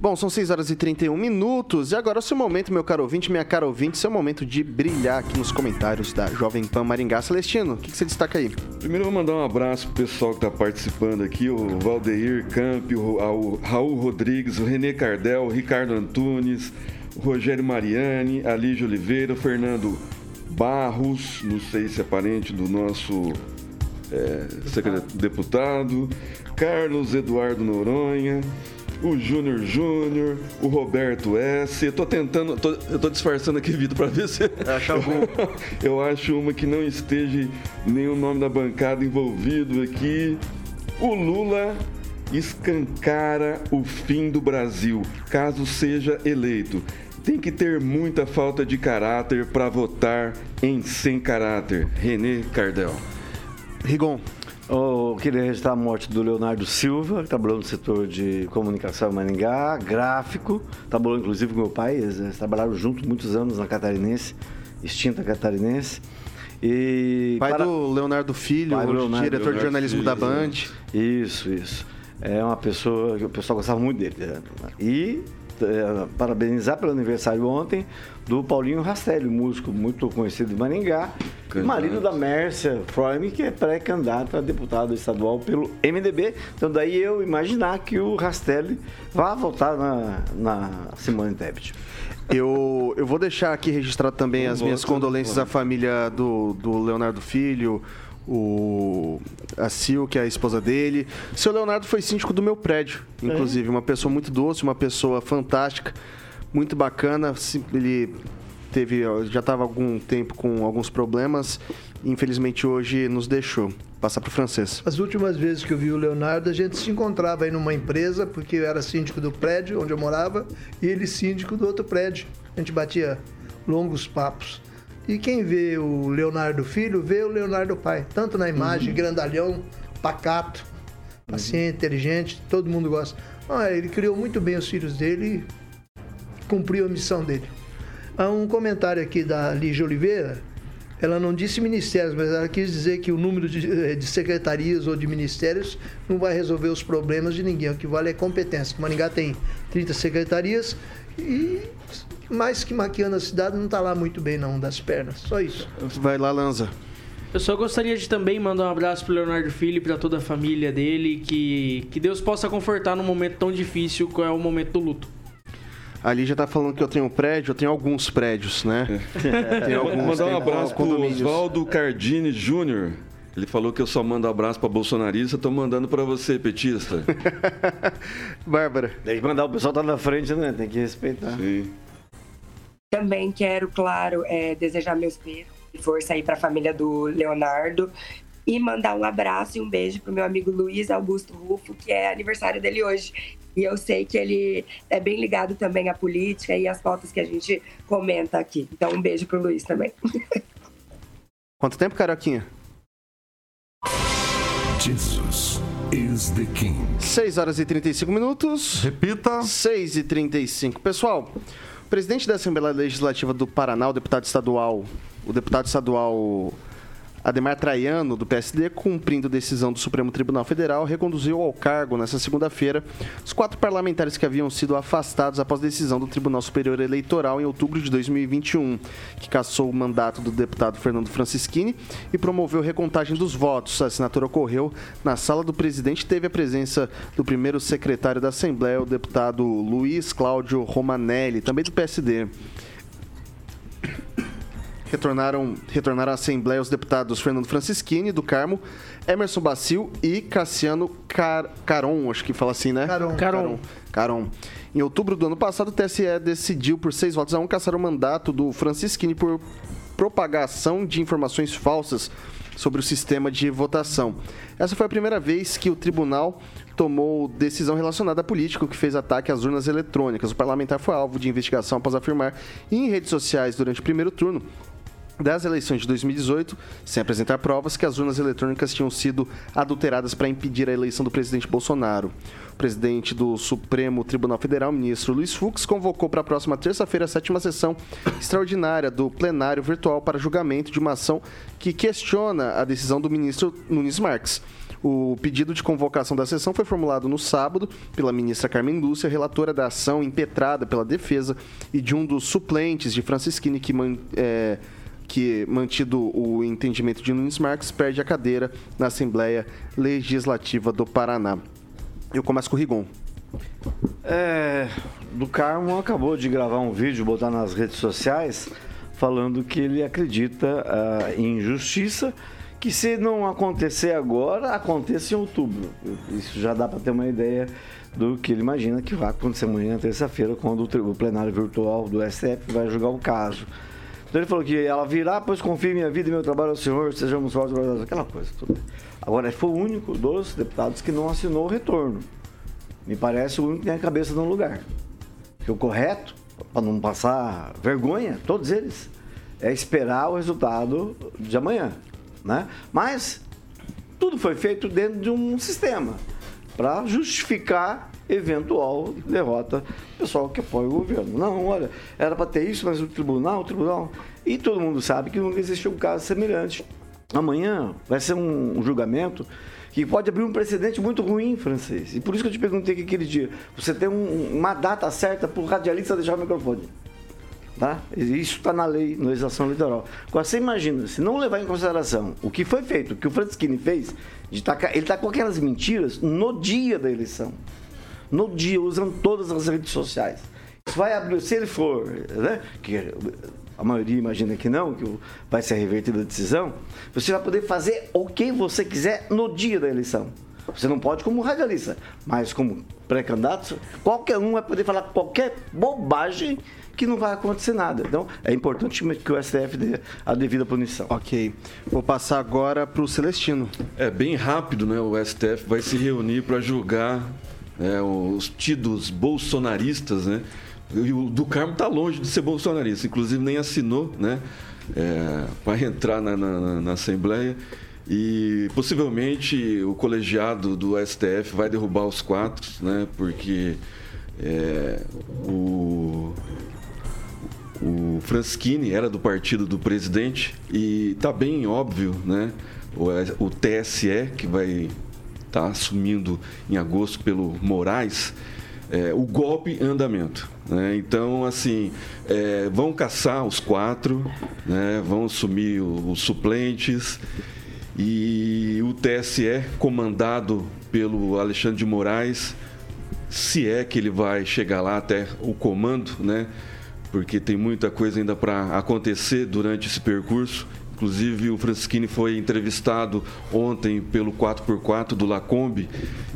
Bom, são 6 horas e 31 minutos. E agora é o seu momento, meu caro ouvinte, minha cara ouvinte, seu momento de brilhar aqui nos comentários da Jovem Pan Maringá. Celestino, o que, que você destaca aí? Primeiro eu vou mandar um abraço pro pessoal que está participando aqui, o Valdeir Camp, o Raul Rodrigues, o Renê Cardel, o Ricardo Antunes, o Rogério Mariani, a Lígia Oliveira, o Fernando Barros, não sei se é parente do nosso é, deputado, Carlos Eduardo Noronha, o Júnior Júnior, o Roberto S. Eu tô tentando, tô, eu tô disfarçando aqui, Vitor, para ver se. Acha algum. eu acho uma que não esteja nenhum nome da bancada envolvido aqui. O Lula escancara o fim do Brasil, caso seja eleito. Tem que ter muita falta de caráter para votar em sem caráter. René Cardel. Rigon. Eu queria registrar a morte do Leonardo Silva, que trabalhou no setor de comunicação em Maringá, gráfico, trabalhou inclusive com meu pai, eles trabalharam juntos muitos anos na Catarinense, extinta Catarinense. E pai para... do Leonardo Filho, do Leonardo, diretor Leonardo de jornalismo Filho, da Band. Isso, isso. É uma pessoa que o pessoal gostava muito dele. E é, parabenizar pelo aniversário ontem do Paulinho Rastelli, músico muito conhecido de Maringá, marido da Mércia Freud, que é pré-candidata a deputado estadual pelo MDB. Então daí eu imaginar que o Rastelli vá votar na, na Simone Tebet. Eu, eu vou deixar aqui registrado também as minhas condolências à família do, do Leonardo Filho, o a Sil, que é a esposa dele. O seu Leonardo foi síndico do meu prédio, inclusive. É. Uma pessoa muito doce, uma pessoa fantástica, muito bacana. Ele teve, já estava algum tempo com alguns problemas. Infelizmente hoje nos deixou. Passar para o francês. As últimas vezes que eu vi o Leonardo, a gente se encontrava aí numa empresa, porque eu era síndico do prédio onde eu morava, e ele síndico do outro prédio. A gente batia longos papos. E quem vê o Leonardo Filho, vê o Leonardo Pai. Tanto na imagem, uhum. grandalhão, pacato, paciente, uhum. inteligente, todo mundo gosta. Ah, ele criou muito bem os filhos dele e cumpriu a missão dele. Há um comentário aqui da Lígia Oliveira, ela não disse ministérios, mas ela quis dizer que o número de, eh, de, secretarias ou de ministérios não vai resolver os problemas de ninguém. O que vale é competência. Maringá tem 30 secretarias e mais que maquiando a cidade não está lá muito bem não, das pernas. Só isso. Vai lá, Lanza. Eu só gostaria de também mandar um abraço pro Leonardo Filho e para toda a família dele, que, que Deus possa confortar num momento tão difícil que é o momento do luto. Ali já tá falando que eu tenho um prédio, eu tenho alguns prédios, né? É. Tem alguns, mandar um abraço pro Oswaldo Cardini Júnior. Ele falou que eu só mando abraço para bolsonarista, tô mandando para você, petista. Bárbara. Tem que mandar, o pessoal tá na frente, né? Tem que respeitar. Sim. Também quero, claro, é, desejar meus pesos e força aí para a família do Leonardo e mandar um abraço e um beijo pro meu amigo Luiz Augusto Rufo, que é aniversário dele hoje. E eu sei que ele é bem ligado também à política e às pautas que a gente comenta aqui. Então, um beijo pro Luiz também. Quanto tempo, Caroquinha? Jesus is the King. 6 horas e 35 minutos. Repita. 6 e 35. Pessoal, presidente da Assembleia Legislativa do Paraná, o deputado estadual, o deputado estadual Ademar Traiano, do PSD, cumprindo decisão do Supremo Tribunal Federal, reconduziu ao cargo nesta segunda-feira os quatro parlamentares que haviam sido afastados após decisão do Tribunal Superior Eleitoral em outubro de 2021, que cassou o mandato do deputado Fernando Francischini e promoveu recontagem dos votos. A assinatura ocorreu na sala do presidente teve a presença do primeiro secretário da Assembleia, o deputado Luiz Cláudio Romanelli, também do PSD retornaram, retornaram à Assembleia os deputados Fernando Francischini, do Carmo, Emerson Bacil e Cassiano Car Caron, acho que fala assim, né? Caron. Caron. Caron. Em outubro do ano passado, o TSE decidiu por seis votos a um caçar o mandato do Francischini por propagação de informações falsas sobre o sistema de votação. Essa foi a primeira vez que o tribunal tomou decisão relacionada a político que fez ataque às urnas eletrônicas. O parlamentar foi alvo de investigação após afirmar em redes sociais durante o primeiro turno das eleições de 2018, sem apresentar provas, que as urnas eletrônicas tinham sido adulteradas para impedir a eleição do presidente Bolsonaro. O presidente do Supremo Tribunal Federal, ministro Luiz Fux, convocou para a próxima terça-feira a sétima sessão extraordinária do plenário virtual para julgamento de uma ação que questiona a decisão do ministro Nunes Marques. O pedido de convocação da sessão foi formulado no sábado pela ministra Carmen Lúcia, relatora da ação impetrada pela defesa e de um dos suplentes de Francisquini que é, que, mantido o entendimento de Nunes Marques, perde a cadeira na Assembleia Legislativa do Paraná. Eu começo com o Rigon. É, do Carmo acabou de gravar um vídeo, botar nas redes sociais, falando que ele acredita uh, em justiça, que se não acontecer agora, aconteça em outubro. Isso já dá para ter uma ideia do que ele imagina que vai acontecer amanhã, terça-feira, quando o plenário virtual do STF vai julgar o caso. Então ele falou que ela virá, pois confie minha vida e meu trabalho ao Senhor, sejamos fortes, aquela coisa. Agora, foi o único dos deputados que não assinou o retorno. Me parece o único que tem a cabeça no lugar. Porque o correto, para não passar vergonha, todos eles, é esperar o resultado de amanhã. Né? Mas tudo foi feito dentro de um sistema para justificar eventual derrota pessoal que apoia o governo. Não, olha, era para ter isso, mas o tribunal, o tribunal. E todo mundo sabe que nunca existiu um caso semelhante. Amanhã vai ser um, julgamento que pode abrir um precedente muito ruim, francês. E por isso que eu te perguntei aquele dia. Você tem um, uma data certa para o radialista deixar o microfone. Tá? Isso está na lei, na legislação eleitoral. Agora, você imagina, se não levar em consideração o que foi feito, o que o Francisquini fez, de tacar, ele está com aquelas mentiras no dia da eleição no dia, usando todas as redes sociais. Isso vai abrir, se ele for, né, que a maioria imagina que não, que vai ser revertida a decisão, você vai poder fazer o que você quiser no dia da eleição. Você não pode como radialista, mas como pré-candidato, qualquer um vai poder falar qualquer bobagem que não vai acontecer nada. Então, é importante que o STF dê a devida punição. Ok. Vou passar agora para o Celestino. É bem rápido, né? O STF vai se reunir para julgar né, os tidos bolsonaristas, né? E o do Carmo está longe de ser bolsonarista, inclusive nem assinou, né? É, para entrar na, na, na, Assembleia. E possivelmente o colegiado do STF vai derrubar os quatro, né? Porque é, o, o Franschini era do partido do presidente e está bem óbvio, né? O, o TSE, que vai está assumindo em agosto pelo Moraes, é, o golpe em andamento. Né? Então, assim, é, vão caçar os quatro, né? vão assumir os suplentes e o TSE, comandado pelo Alexandre de Moraes, se é que ele vai chegar lá até o comando, né? porque tem muita coisa ainda para acontecer durante esse percurso. Inclusive, o Francisquini foi entrevistado ontem pelo 4x4 do Lacombe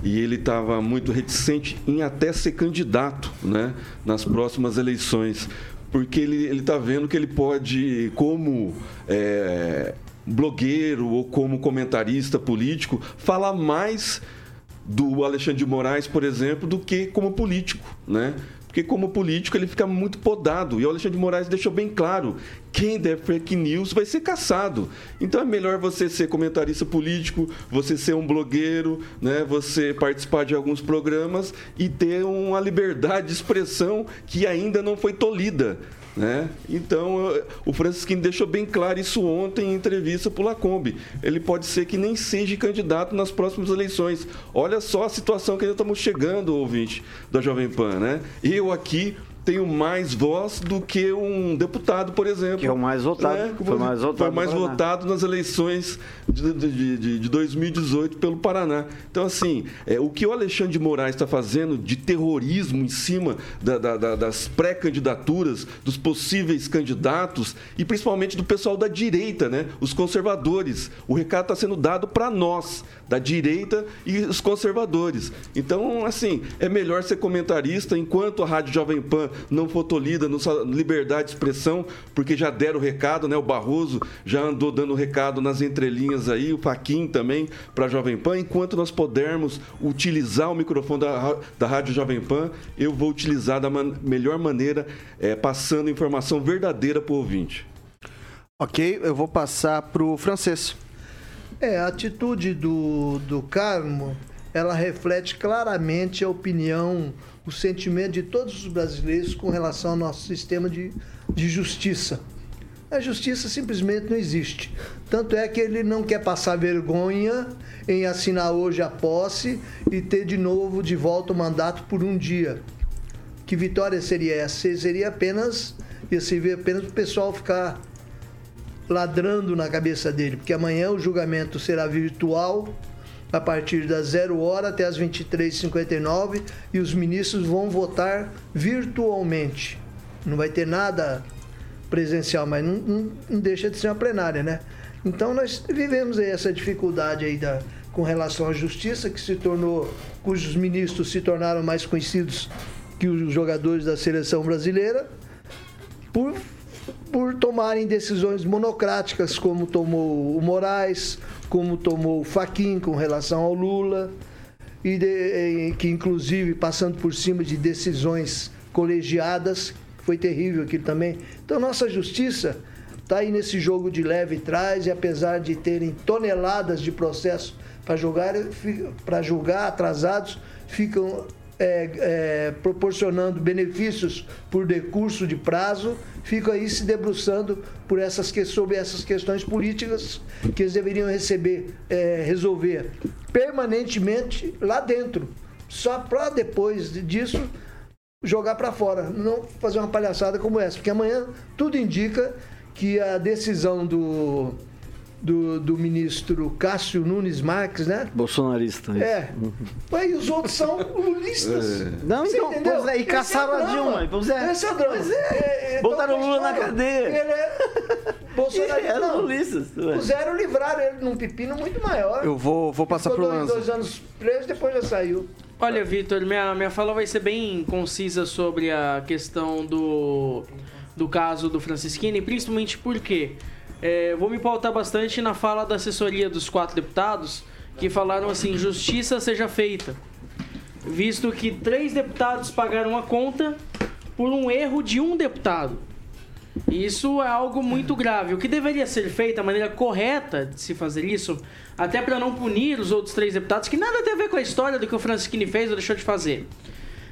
e ele estava muito reticente em até ser candidato né, nas próximas eleições, porque ele está vendo que ele pode, como é, blogueiro ou como comentarista político, falar mais do Alexandre de Moraes, por exemplo, do que como político, né? Porque como político ele fica muito podado. E o Alexandre de Moraes deixou bem claro: quem der fake news vai ser caçado. Então é melhor você ser comentarista político, você ser um blogueiro, né? você participar de alguns programas e ter uma liberdade de expressão que ainda não foi tolhida. Né? Então, o Francisquinho deixou bem claro isso ontem em entrevista para o Lacombe. Ele pode ser que nem seja candidato nas próximas eleições. Olha só a situação que nós estamos chegando, ouvinte da Jovem Pan. Né? Eu aqui tenho mais voz do que um deputado, por exemplo. Que é o mais votado. Né? Foi mais votado, foi mais votado nas eleições de, de, de, de, 2018 pelo Paraná. Então, assim, é, o que o Alexandre de Moraes está fazendo de terrorismo em cima da, da, da, das pré-candidaturas, dos possíveis candidatos e principalmente do pessoal da direita, né? Os conservadores. O recado está sendo dado para nós, da direita e os conservadores. Então, assim, é melhor ser comentarista enquanto a Rádio Jovem Pan não for tolhida, nossa liberdade de expressão, porque já deram o recado, né? O Barroso já andou dando recado nas entrelinhas aí, o Faquin também para a Jovem Pan. Enquanto nós pudermos utilizar o microfone da, da Rádio Jovem Pan, eu vou utilizar da man melhor maneira, é, passando informação verdadeira para o ouvinte. Ok, eu vou passar para o francês. É, a atitude do, do Carmo, ela reflete claramente a opinião, o sentimento de todos os brasileiros com relação ao nosso sistema de, de justiça. A justiça simplesmente não existe. Tanto é que ele não quer passar vergonha em assinar hoje a posse e ter de novo de volta o mandato por um dia. Que vitória seria essa? Seria apenas, ia servir apenas para o pessoal ficar ladrando na cabeça dele, porque amanhã o julgamento será virtual a partir das 0 hora até as 23h59 e os ministros vão votar virtualmente. Não vai ter nada presencial, mas não, não, não deixa de ser uma plenária, né? Então nós vivemos aí essa dificuldade aí da, com relação à justiça, que se tornou, cujos ministros se tornaram mais conhecidos que os jogadores da seleção brasileira, por por tomarem decisões monocráticas, como tomou o Moraes, como tomou o Faquin com relação ao Lula, e de, que inclusive passando por cima de decisões colegiadas, foi terrível aquilo também. Então nossa justiça está aí nesse jogo de leve trás e apesar de terem toneladas de processos para julgar, para julgar atrasados, ficam é, é, proporcionando benefícios por decurso de prazo, ficam aí se debruçando por essas sobre essas questões políticas que eles deveriam receber, é, resolver permanentemente lá dentro, só para depois disso jogar para fora, não fazer uma palhaçada como essa, porque amanhã tudo indica que a decisão do do, do ministro Cássio Nunes Marques, né? Bolsonarista. Isso. É. Ué, e os outros são lulistas. É. Não, Você então, entendeu? pois é, e caçaram Esse a Dilma, pois é. Esse é o drama. Pois é. É, é, Botaram então, o Lula na cadeia. Ele é não. lulistas, ué. Puseram, livraram ele num pepino muito maior. Eu vou, vou passar Ficou pro Lanza. dois anos preso, depois já saiu. Olha, Vitor, minha, minha fala vai ser bem concisa sobre a questão do, do caso do Francisquini, principalmente porque é, vou me pautar bastante na fala da assessoria dos quatro deputados que falaram assim: justiça seja feita. Visto que três deputados pagaram a conta por um erro de um deputado. Isso é algo muito grave. O que deveria ser feito, a maneira correta de se fazer isso, até para não punir os outros três deputados, que nada tem a ver com a história do que o Francisquini fez ou deixou de fazer,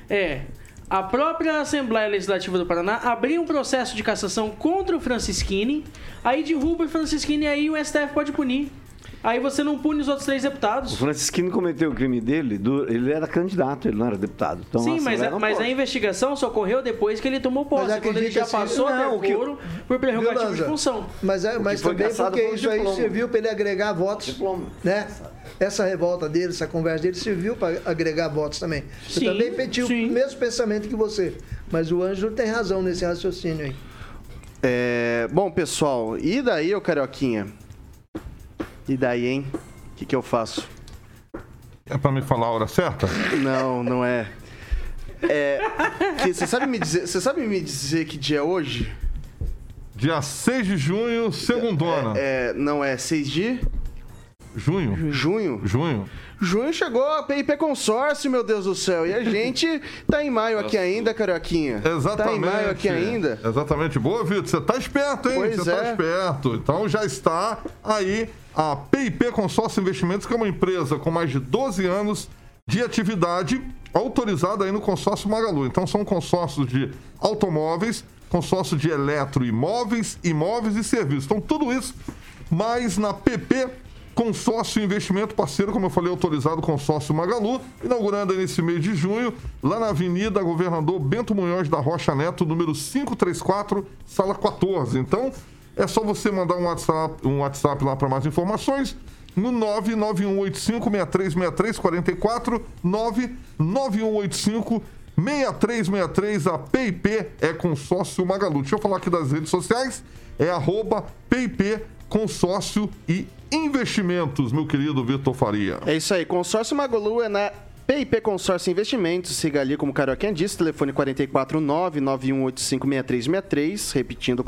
é a própria Assembleia Legislativa do Paraná abrir um processo de cassação contra o Francisquini, aí derruba o Francisquini e aí o STF pode punir. Aí você não pune os outros três O deputados. Francisquini cometeu o crime dele, do- ele era candidato, ele não era deputado. Então, Sim, a mas, a, mas a investigação só ocorreu depois que ele tomou posse, Mas quando ele já assim- passou Não, a o que- foro por prerrogativa de Lanza? função. Mas, é, mas foi também porque o isso aí diploma. serviu para ele agregar votos. Diploma. Né? Essa revolta dele, essa conversa dele serviu para agregar votos também. Sim, Eu também pedi sim. o mesmo pensamento que você. Mas o Ângelo tem razão nesse raciocínio aí. É, bom, pessoal, e daí, ô Carioquinha? E daí, hein? O que, que eu faço? É pra me falar a hora certa? Não, não é. É. que Você sabe, me dizer- você sabe me dizer que dia é hoje? Dia 6 de junho, segundona. É, não é 6 de Junho? junho? Junho. Junho chegou a PIP Consórcio, meu Deus do céu. E a gente tá em maio aqui ainda, Carioquinha. Exatamente. Tá em maio aqui ainda. Exatamente. Boa, Vitor. Você tá esperto, hein? Pois Você tá é. esperto. Então já está aí a PIP Consórcio Investimentos, que é uma empresa com mais de 12 anos de atividade autorizada aí no consórcio Magalu. Então são consórcios de automóveis, consórcio de eletroimóveis, imóveis e serviços. Então tudo isso mais na PP Consórcio Investimento Parceiro, como eu falei, autorizado consórcio Magalu, inaugurando nesse mês de junho, lá na Avenida Governador Bento Munhoz da Rocha Neto, número 534, sala 14. Então, é só você mandar um WhatsApp, um WhatsApp lá para mais informações no 991856363 44 99185 6363, a PIP é consórcio Magalu. Deixa eu falar aqui das redes sociais, é arroba PIP consórcio e investimentos, meu querido Vitor Faria. É isso aí. Consórcio Magalu é na PIP Consórcio Investimentos, siga ali como Carioquinha disse, telefone 449-9185-6363, repetindo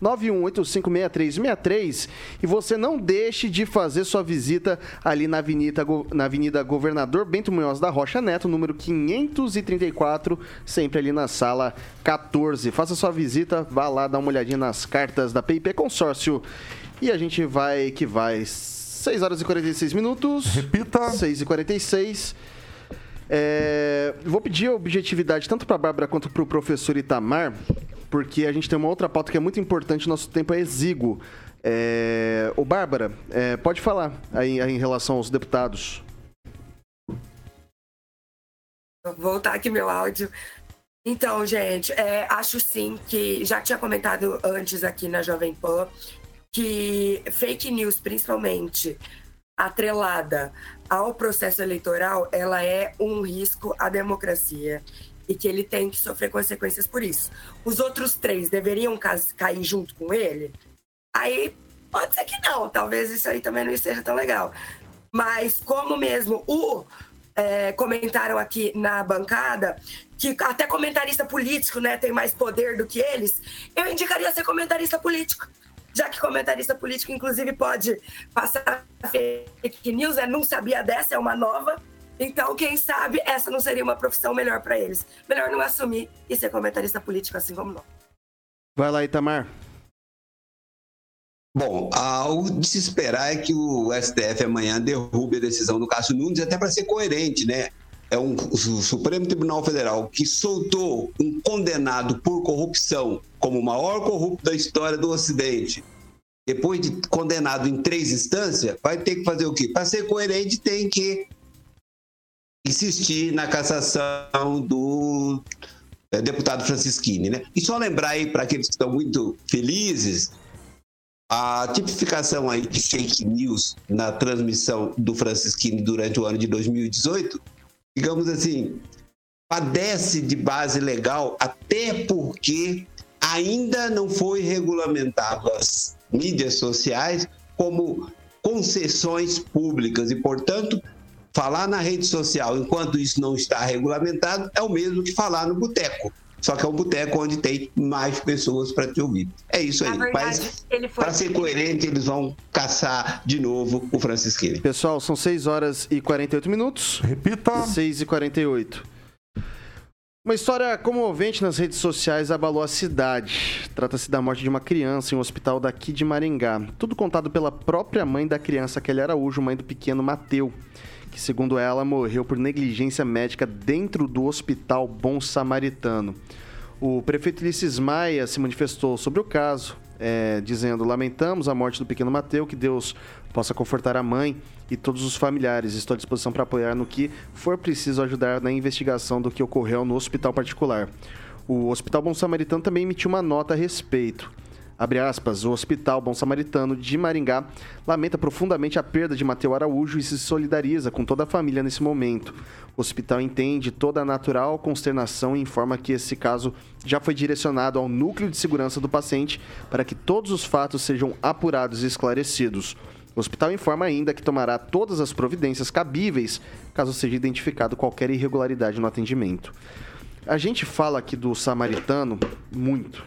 449-9185-6363. E você não deixe de fazer sua visita ali na Avenida, na Avenida Governador Bento Munhoz da Rocha Neto, número 534, sempre ali na sala 14. Faça sua visita, vá lá dar uma olhadinha nas cartas da PIP Consórcio. E a gente vai que vai. 6 horas e 46 minutos. Repita. 6 e 46. É, vou pedir objetividade tanto para a Bárbara quanto para o professor Itamar, porque a gente tem uma outra pauta que é muito importante, nosso tempo é exíguo. É, ô Bárbara, é, pode falar aí, aí em relação aos deputados. Vou voltar aqui meu áudio. Então, gente, é, acho sim que já tinha comentado antes aqui na Jovem Pan que fake news, principalmente atrelada ao processo eleitoral, ela é um risco à democracia e que ele tem que sofrer consequências por isso. Os outros três deveriam cair junto com ele? Aí pode ser que não, talvez isso aí também não esteja tão legal. Mas como mesmo o é, comentaram aqui na bancada, que até comentarista político né, tem mais poder do que eles, eu indicaria ser comentarista político. Já que comentarista político, inclusive, pode passar fake news, é, não sabia dessa, é uma nova. Então, quem sabe, essa não seria uma profissão melhor para eles. Melhor não assumir e ser comentarista político, assim como nós. Vai lá, Itamar. Bom, ah, o de se esperar é que o STF amanhã derrube a decisão do Cássio Nunes, até para ser coerente, né? É um, o Supremo Tribunal Federal que soltou um condenado por corrupção como o maior corrupto da história do Ocidente. Depois de condenado em três instâncias, vai ter que fazer o quê? Para ser coerente, tem que insistir na cassação do eh, deputado Francisquini, né? E só lembrar aí para aqueles que estão muito felizes, a tipificação aí de fake news na transmissão do Francisquini durante o ano de 2018, digamos assim, padece de base legal até porque ainda não foi regulamentado as mídias sociais como concessões públicas e, portanto, falar na rede social enquanto isso não está regulamentado é o mesmo que falar no boteco. Só que é um boteco onde tem mais pessoas para te ouvir. É isso aí. Na verdade, Mas, para ser coerente, eles vão caçar de novo o Francisquini. Pessoal, são 6 horas e 48 minutos. Repita. 6 e 48. Uma história comovente nas redes sociais abalou a cidade. Trata-se da morte de uma criança em um hospital daqui de Maringá. Tudo contado pela própria mãe da criança, Kelly Araújo, mãe do pequeno Mateu, que, segundo ela, morreu por negligência médica dentro do hospital Bom Samaritano. O prefeito Ulisses Maia se manifestou sobre o caso, é, dizendo: Lamentamos a morte do pequeno Mateu, que Deus possa confortar a mãe e todos os familiares. Estou à disposição para apoiar no que for preciso ajudar na investigação do que ocorreu no hospital particular. O Hospital Bom Samaritano também emitiu uma nota a respeito. Abre aspas, o Hospital Bom Samaritano de Maringá lamenta profundamente a perda de Mateu Araújo e se solidariza com toda a família nesse momento. O hospital entende toda a natural consternação e informa que esse caso já foi direcionado ao núcleo de segurança do paciente para que todos os fatos sejam apurados e esclarecidos. O hospital informa ainda que tomará todas as providências cabíveis caso seja identificado qualquer irregularidade no atendimento. A gente fala aqui do Samaritano muito,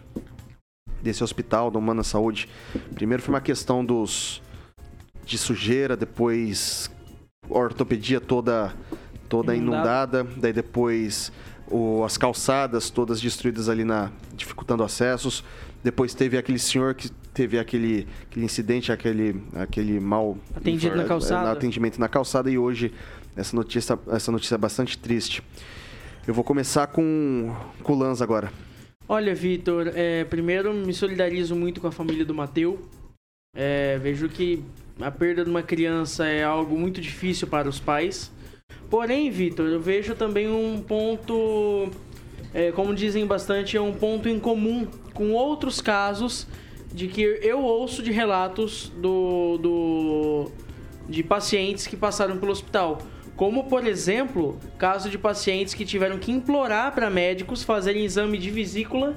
desse hospital da Humana Saúde. Primeiro foi uma questão dos de sujeira, depois a ortopedia toda toda Inundada. inundada, daí depois o- as calçadas todas destruídas ali na dificultando acessos. Depois teve aquele senhor que teve aquele, aquele incidente, aquele aquele mal Atendido na calçada. atendimento na calçada e hoje essa notícia essa notícia é bastante triste. Eu vou começar com, com o Lanza agora. Olha, Vitor, é, primeiro me solidarizo muito com a família do Mateu. É, vejo que a perda de uma criança é algo muito difícil para os pais. Porém, Vitor, eu vejo também um ponto, é, como dizem bastante, é um ponto em comum com outros casos de que eu ouço de relatos do, do de pacientes que passaram pelo hospital. Como, por exemplo, caso de pacientes que tiveram que implorar para médicos fazerem exame de vesícula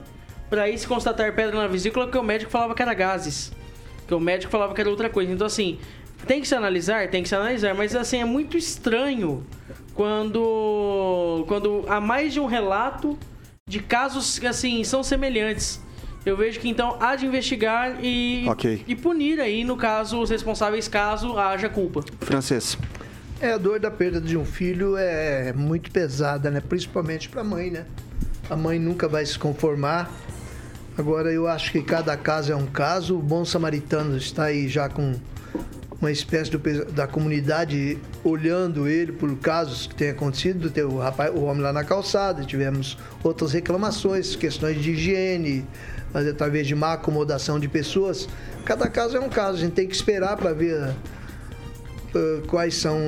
para aí se constatar pedra na vesícula, que o médico falava que era gases. Que o médico falava que era outra coisa. Então, assim, tem que se analisar, tem que se analisar, mas assim é muito estranho quando quando há mais de um relato de casos que assim são semelhantes. Eu vejo que então há de investigar e, Ok. e punir aí, no caso, os responsáveis caso haja culpa. Francês. É, a dor da perda de um filho é muito pesada, né? Principalmente para a mãe, né? A mãe nunca vai se conformar. Agora, eu acho que cada caso é um caso. O Bom Samaritano está aí já com uma espécie do da comunidade olhando ele por casos que têm acontecido. Tem o, rapaz, o homem lá na calçada, tivemos outras reclamações, questões de higiene, mas talvez de má acomodação de pessoas. Cada caso é um caso, a gente tem que esperar para ver Uh, quais são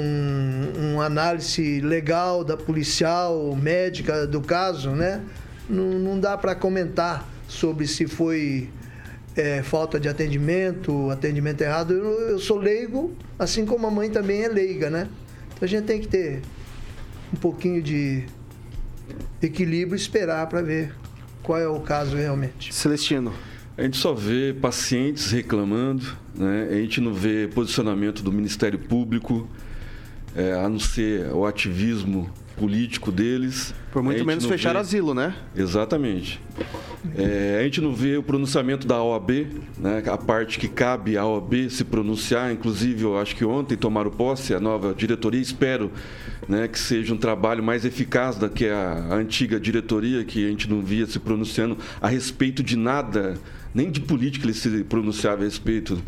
uma análise legal da policial, médica do caso, né? Não, não dá para comentar sobre se foi é, falta de atendimento, atendimento errado. Eu, eu sou leigo, assim como a mãe também é leiga, né? Então a gente tem que ter um pouquinho de equilíbrio esperar para ver qual é o caso realmente. Celestino. A gente só vê pacientes reclamando, né? a gente não vê posicionamento do Ministério Público, é, a não ser o ativismo político deles. Por muito menos fechar vê- asilo, né? Exatamente. É, a gente não vê o pronunciamento da OAB, né, a parte que cabe à OAB se pronunciar. Inclusive, eu acho que ontem tomaram posse a nova diretoria. Espero né, que seja um trabalho mais eficaz do que a antiga diretoria, que a gente não via se pronunciando a respeito de nada, nem de política ele se pronunciava a respeito,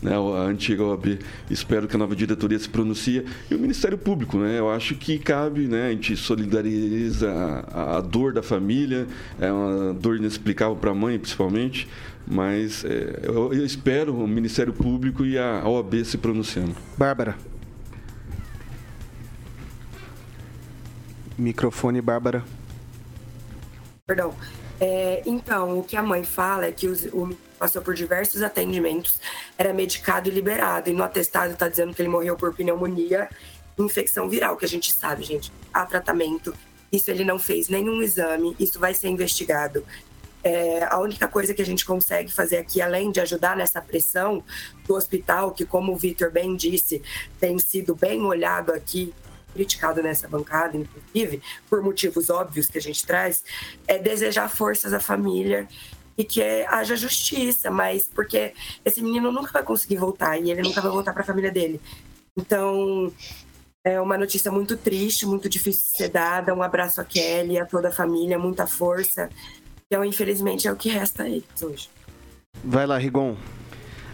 né, a antiga OAB. Espero que a nova diretoria se pronuncie. E o Ministério Público, né, eu acho que cabe, né, a gente solidariza a, a dor da família, é uma dor inexplicável para a mãe, principalmente, mas é, eu, eu espero o Ministério Público e a OAB se pronunciando. Bárbara. Microfone, Bárbara. Perdão. É, então, o que a mãe fala é que o passou por diversos atendimentos, era medicado e liberado, e no atestado está dizendo que ele morreu por pneumonia infecção viral, que a gente sabe, gente. Há tratamento, isso ele não fez nenhum exame, isso vai ser investigado. É, a única coisa que a gente consegue fazer aqui, além de ajudar nessa pressão do hospital, que, como o Vitor bem disse, tem sido bem olhado aqui, criticado nessa bancada, inclusive, por motivos óbvios que a gente traz, é desejar forças à família e que haja justiça, mas porque esse menino nunca vai conseguir voltar e ele nunca vai voltar para a família dele. Então, é uma notícia muito triste, muito difícil de ser dada. Um abraço a Kelly, a toda a família, muita força. Então, infelizmente, é o que resta a eles hoje. Vai lá, Rigon.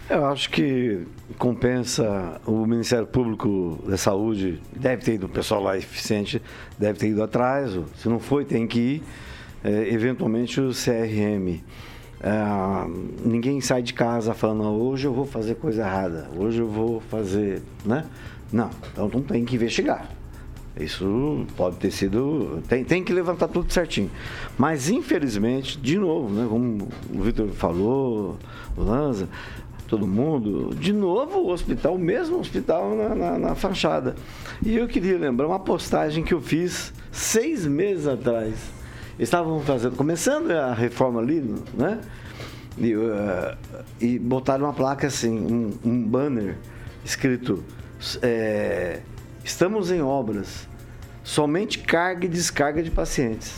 Eu acho que compensa o Ministério Público da Saúde, deve ter ido, o pessoal lá eficiente, deve ter ido atrás, se não foi, tem que ir. É, eventualmente o CRM. Ah, ninguém sai de casa falando, "Ah, hoje eu vou fazer coisa errada, hoje eu vou fazer. Né? Não, então tem que investigar. Isso pode ter sido. Tem, tem que levantar tudo certinho. Mas, infelizmente, de novo, né, como o Vitor falou, o Lanza, todo mundo, de novo o hospital, o mesmo hospital na, na, na fachada. E eu queria lembrar uma postagem que eu fiz seis meses atrás. Estavam fazendo, começando a reforma ali, né? E, eh, e botaram uma placa assim, um, um banner escrito. eh, Estamos em obras. Somente carga e descarga de pacientes.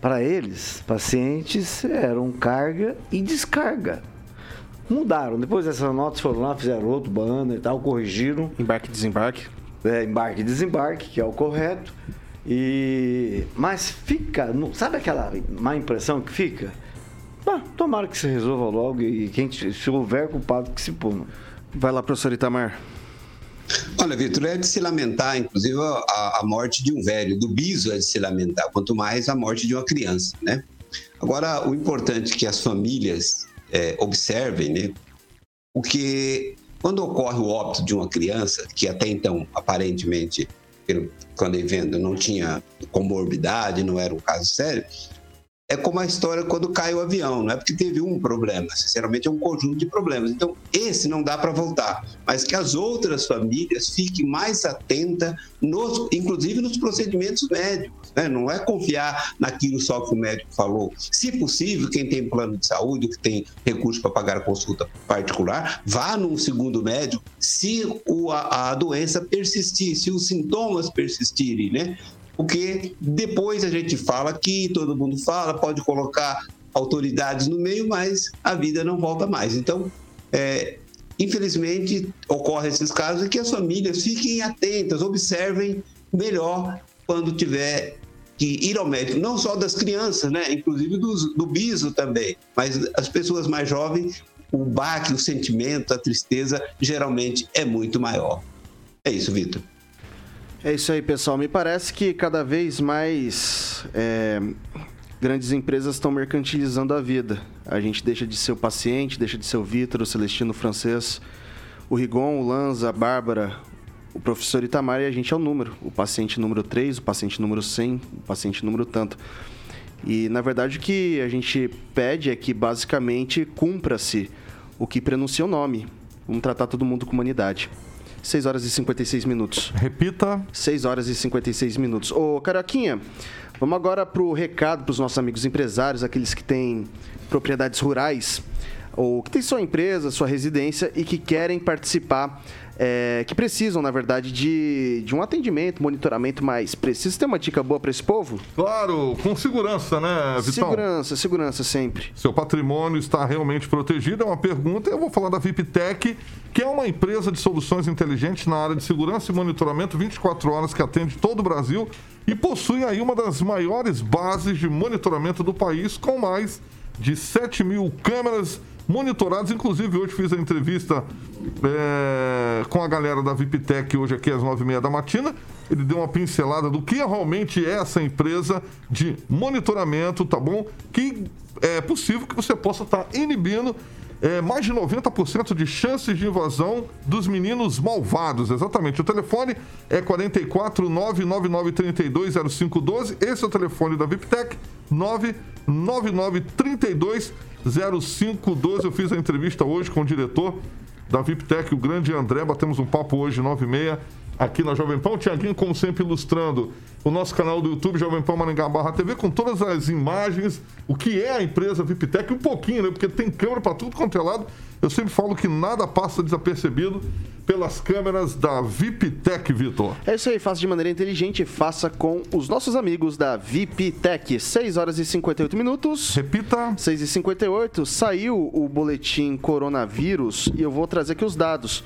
Para eles, pacientes eram carga e descarga. Mudaram. Depois dessas notas foram lá, fizeram outro banner e tal, corrigiram. Embarque e desembarque. É, embarque e desembarque, que é o correto. E... Mas fica. não- Sabe aquela má impressão que fica? Ah, tomara que se resolva logo e quem, se houver culpado que se puna. Vai lá, professor Itamar. Olha, Vitor, é de se lamentar, inclusive, a, a morte de um velho. Do biso é de se lamentar, quanto mais a morte de uma criança, né? Agora, o importante é que as famílias é, observem, né? Porque quando ocorre o óbito de uma criança, que até então, aparentemente, quando ele vendo, não tinha comorbidade, não era um caso sério, é como a história quando cai o avião, não é porque teve um problema, sinceramente é um conjunto de problemas. Então, esse não dá para voltar, mas que as outras famílias fiquem mais atentas, nos, inclusive nos procedimentos médicos. Né? Não é confiar naquilo só que o médico falou. Se possível, quem tem plano de saúde, que tem recurso para pagar a consulta particular, vá num segundo médico se o, a, a doença persistir, se os sintomas persistirem, né? Porque depois a gente fala que todo mundo fala, pode colocar autoridades no meio, mas a vida não volta mais. Então, é, infelizmente, ocorrem esses casos e que as famílias fiquem atentas, observem melhor quando tiver que ir ao médico, não só das crianças, né? inclusive do, do biso também, mas as pessoas mais jovens, o baque, o sentimento, a tristeza geralmente é muito maior. É isso, Vitor. É isso aí, pessoal. Me parece que cada vez mais é, grandes empresas estão mercantilizando a vida. A gente deixa de ser o paciente, deixa de ser o Vitor, o Celestino o francês, o Rigon, o Lanza, a Bárbara, o professor Itamar e a gente é o número. O paciente número 3, o paciente número 100, o paciente número tanto. E, na verdade, o que a gente pede é que, basicamente, cumpra-se o que prenuncia o nome. Vamos tratar todo mundo com humanidade. 6 horas e 56 minutos. Repita. 6 horas e 56 minutos. Ô, Caroquinha, vamos agora para o recado para os nossos amigos empresários, aqueles que têm propriedades rurais ou que têm sua empresa, sua residência e que querem participar é, que precisam, na verdade, de, de um atendimento, monitoramento mais preciso. Tem uma dica boa para esse povo? Claro, com segurança, né, Vitão? Segurança, segurança sempre. Seu patrimônio está realmente protegido? É uma pergunta. Eu vou falar da VIPTech, que é uma empresa de soluções inteligentes na área de segurança e monitoramento 24 horas que atende todo o Brasil e possui aí uma das maiores bases de monitoramento do país, com mais de 7 mil câmeras monitorados. Inclusive, hoje fiz a entrevista é, com a galera da VIPTEC, hoje aqui às nove e meia da matina. Ele deu uma pincelada do que realmente é essa empresa de monitoramento, tá bom? Que é possível que você possa estar tá inibindo é, mais de 90% de chances de invasão dos meninos malvados. Exatamente. O telefone é 44 99932 0512. Esse é o telefone da VIPTEC, 99932 0512. Eu fiz a entrevista hoje com o diretor da VIPTEC, o grande André. Batemos um papo hoje, 9 e meia, aqui na Jovem Pan. O Tiaguinho, como sempre, ilustrando o nosso canal do YouTube, Jovem Pan Maringá Barra TV, com todas as imagens, o que é a empresa VIPTEC, um pouquinho, né? Porque tem câmera para tudo quanto é lado. Eu sempre falo que nada passa desapercebido pelas câmeras da VIPTech, Vitor. É isso aí, faça de maneira inteligente, faça com os nossos amigos da VIPTech. 6 horas e 58 minutos. Repita. 6 e 58 saiu o boletim coronavírus e eu vou trazer aqui os dados.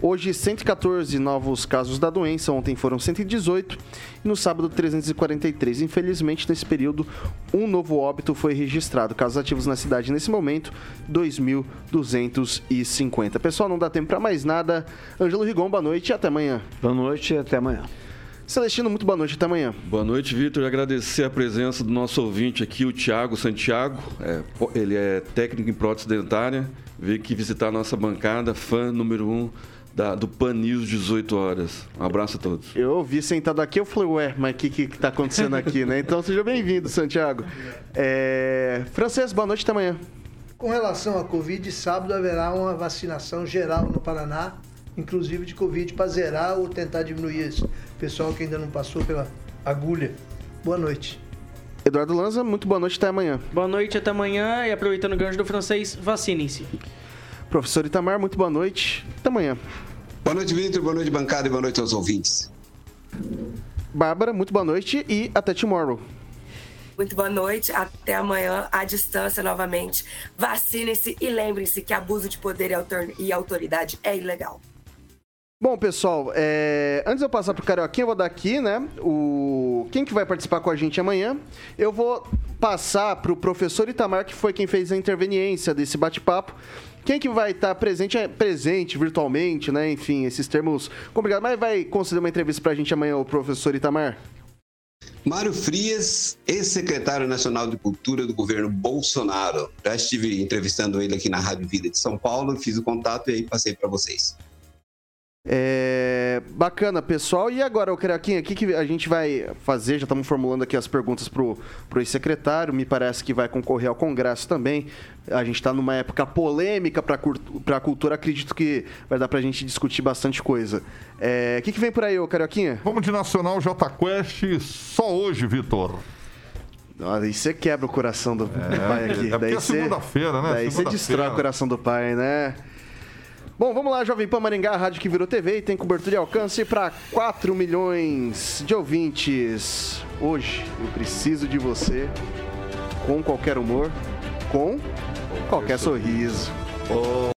Hoje, 114 novos casos da doença, ontem foram 118 e no sábado 343. Infelizmente, nesse período, um novo óbito foi registrado. Casos ativos na cidade nesse momento, 2.250. Pessoal, não dá tempo para mais nada. Ângelo Rigon, boa noite e até amanhã. Boa noite e até amanhã. Celestino, muito boa noite, até amanhã. Boa noite, Vitor. Agradecer a presença do nosso ouvinte aqui, o Tiago Santiago. É, ele é técnico em prótese dentária. Veio aqui visitar a nossa bancada, fã número um da, do Pan News 18 horas. Um abraço a todos. Eu ouvi sentado aqui, eu falei, ué, mas o que, que, que tá acontecendo aqui, né? Então seja bem-vindo, Santiago. É... Francês, boa noite até amanhã. Com relação à Covid, sábado haverá uma vacinação geral no Paraná, inclusive de Covid, para zerar ou tentar diminuir esse pessoal que ainda não passou pela agulha. Boa noite. Eduardo Lanza, muito boa noite até amanhã. Boa noite até amanhã e aproveitando o gancho do francês, vacinem-se. Professor Itamar, muito boa noite. Até amanhã. Boa noite, Vitor. Boa noite, bancada. E boa noite aos ouvintes. Bárbara, muito boa noite e até tomorrow. Muito boa noite, até amanhã, à distância novamente. Vacinem-se e lembrem-se que abuso de poder e autoridade é ilegal. Bom, pessoal, é... antes de eu passar pro Carioquinha, eu vou dar aqui, né, o... quem que vai participar com a gente amanhã. Eu vou passar pro professor Itamar, que foi quem fez a interveniência desse bate-papo. Quem que vai estar presente, é presente virtualmente, né? Enfim, esses termos complicados. Mas vai conceder uma entrevista para a gente amanhã, o professor Itamar? Mário Frias, ex-secretário nacional de Cultura do governo Bolsonaro. Já estive entrevistando ele aqui na Rádio Vida de São Paulo, fiz o contato e aí passei para vocês. É, bacana, pessoal. E agora, o Carioquinha, o que, que a gente vai fazer? Já estamos formulando aqui as perguntas pro, pro ex-secretário. Me parece que vai concorrer ao Congresso também. A gente está numa época polêmica para a cultura. Acredito que vai dar para a gente discutir bastante coisa. É, o que, que vem por aí, ô Carioquinha? Vamos de Nacional J Quest só hoje, Vitor. Aí você quebra o coração do, do pai aqui. É daí porque é segunda-feira, né? Daí você destrói o coração do pai, né? Bom, vamos lá, Jovem Pan Maringá, rádio que virou TV e tem cobertura de alcance para 4 milhões de ouvintes. Hoje eu preciso de você com qualquer humor, com qualquer sorriso. A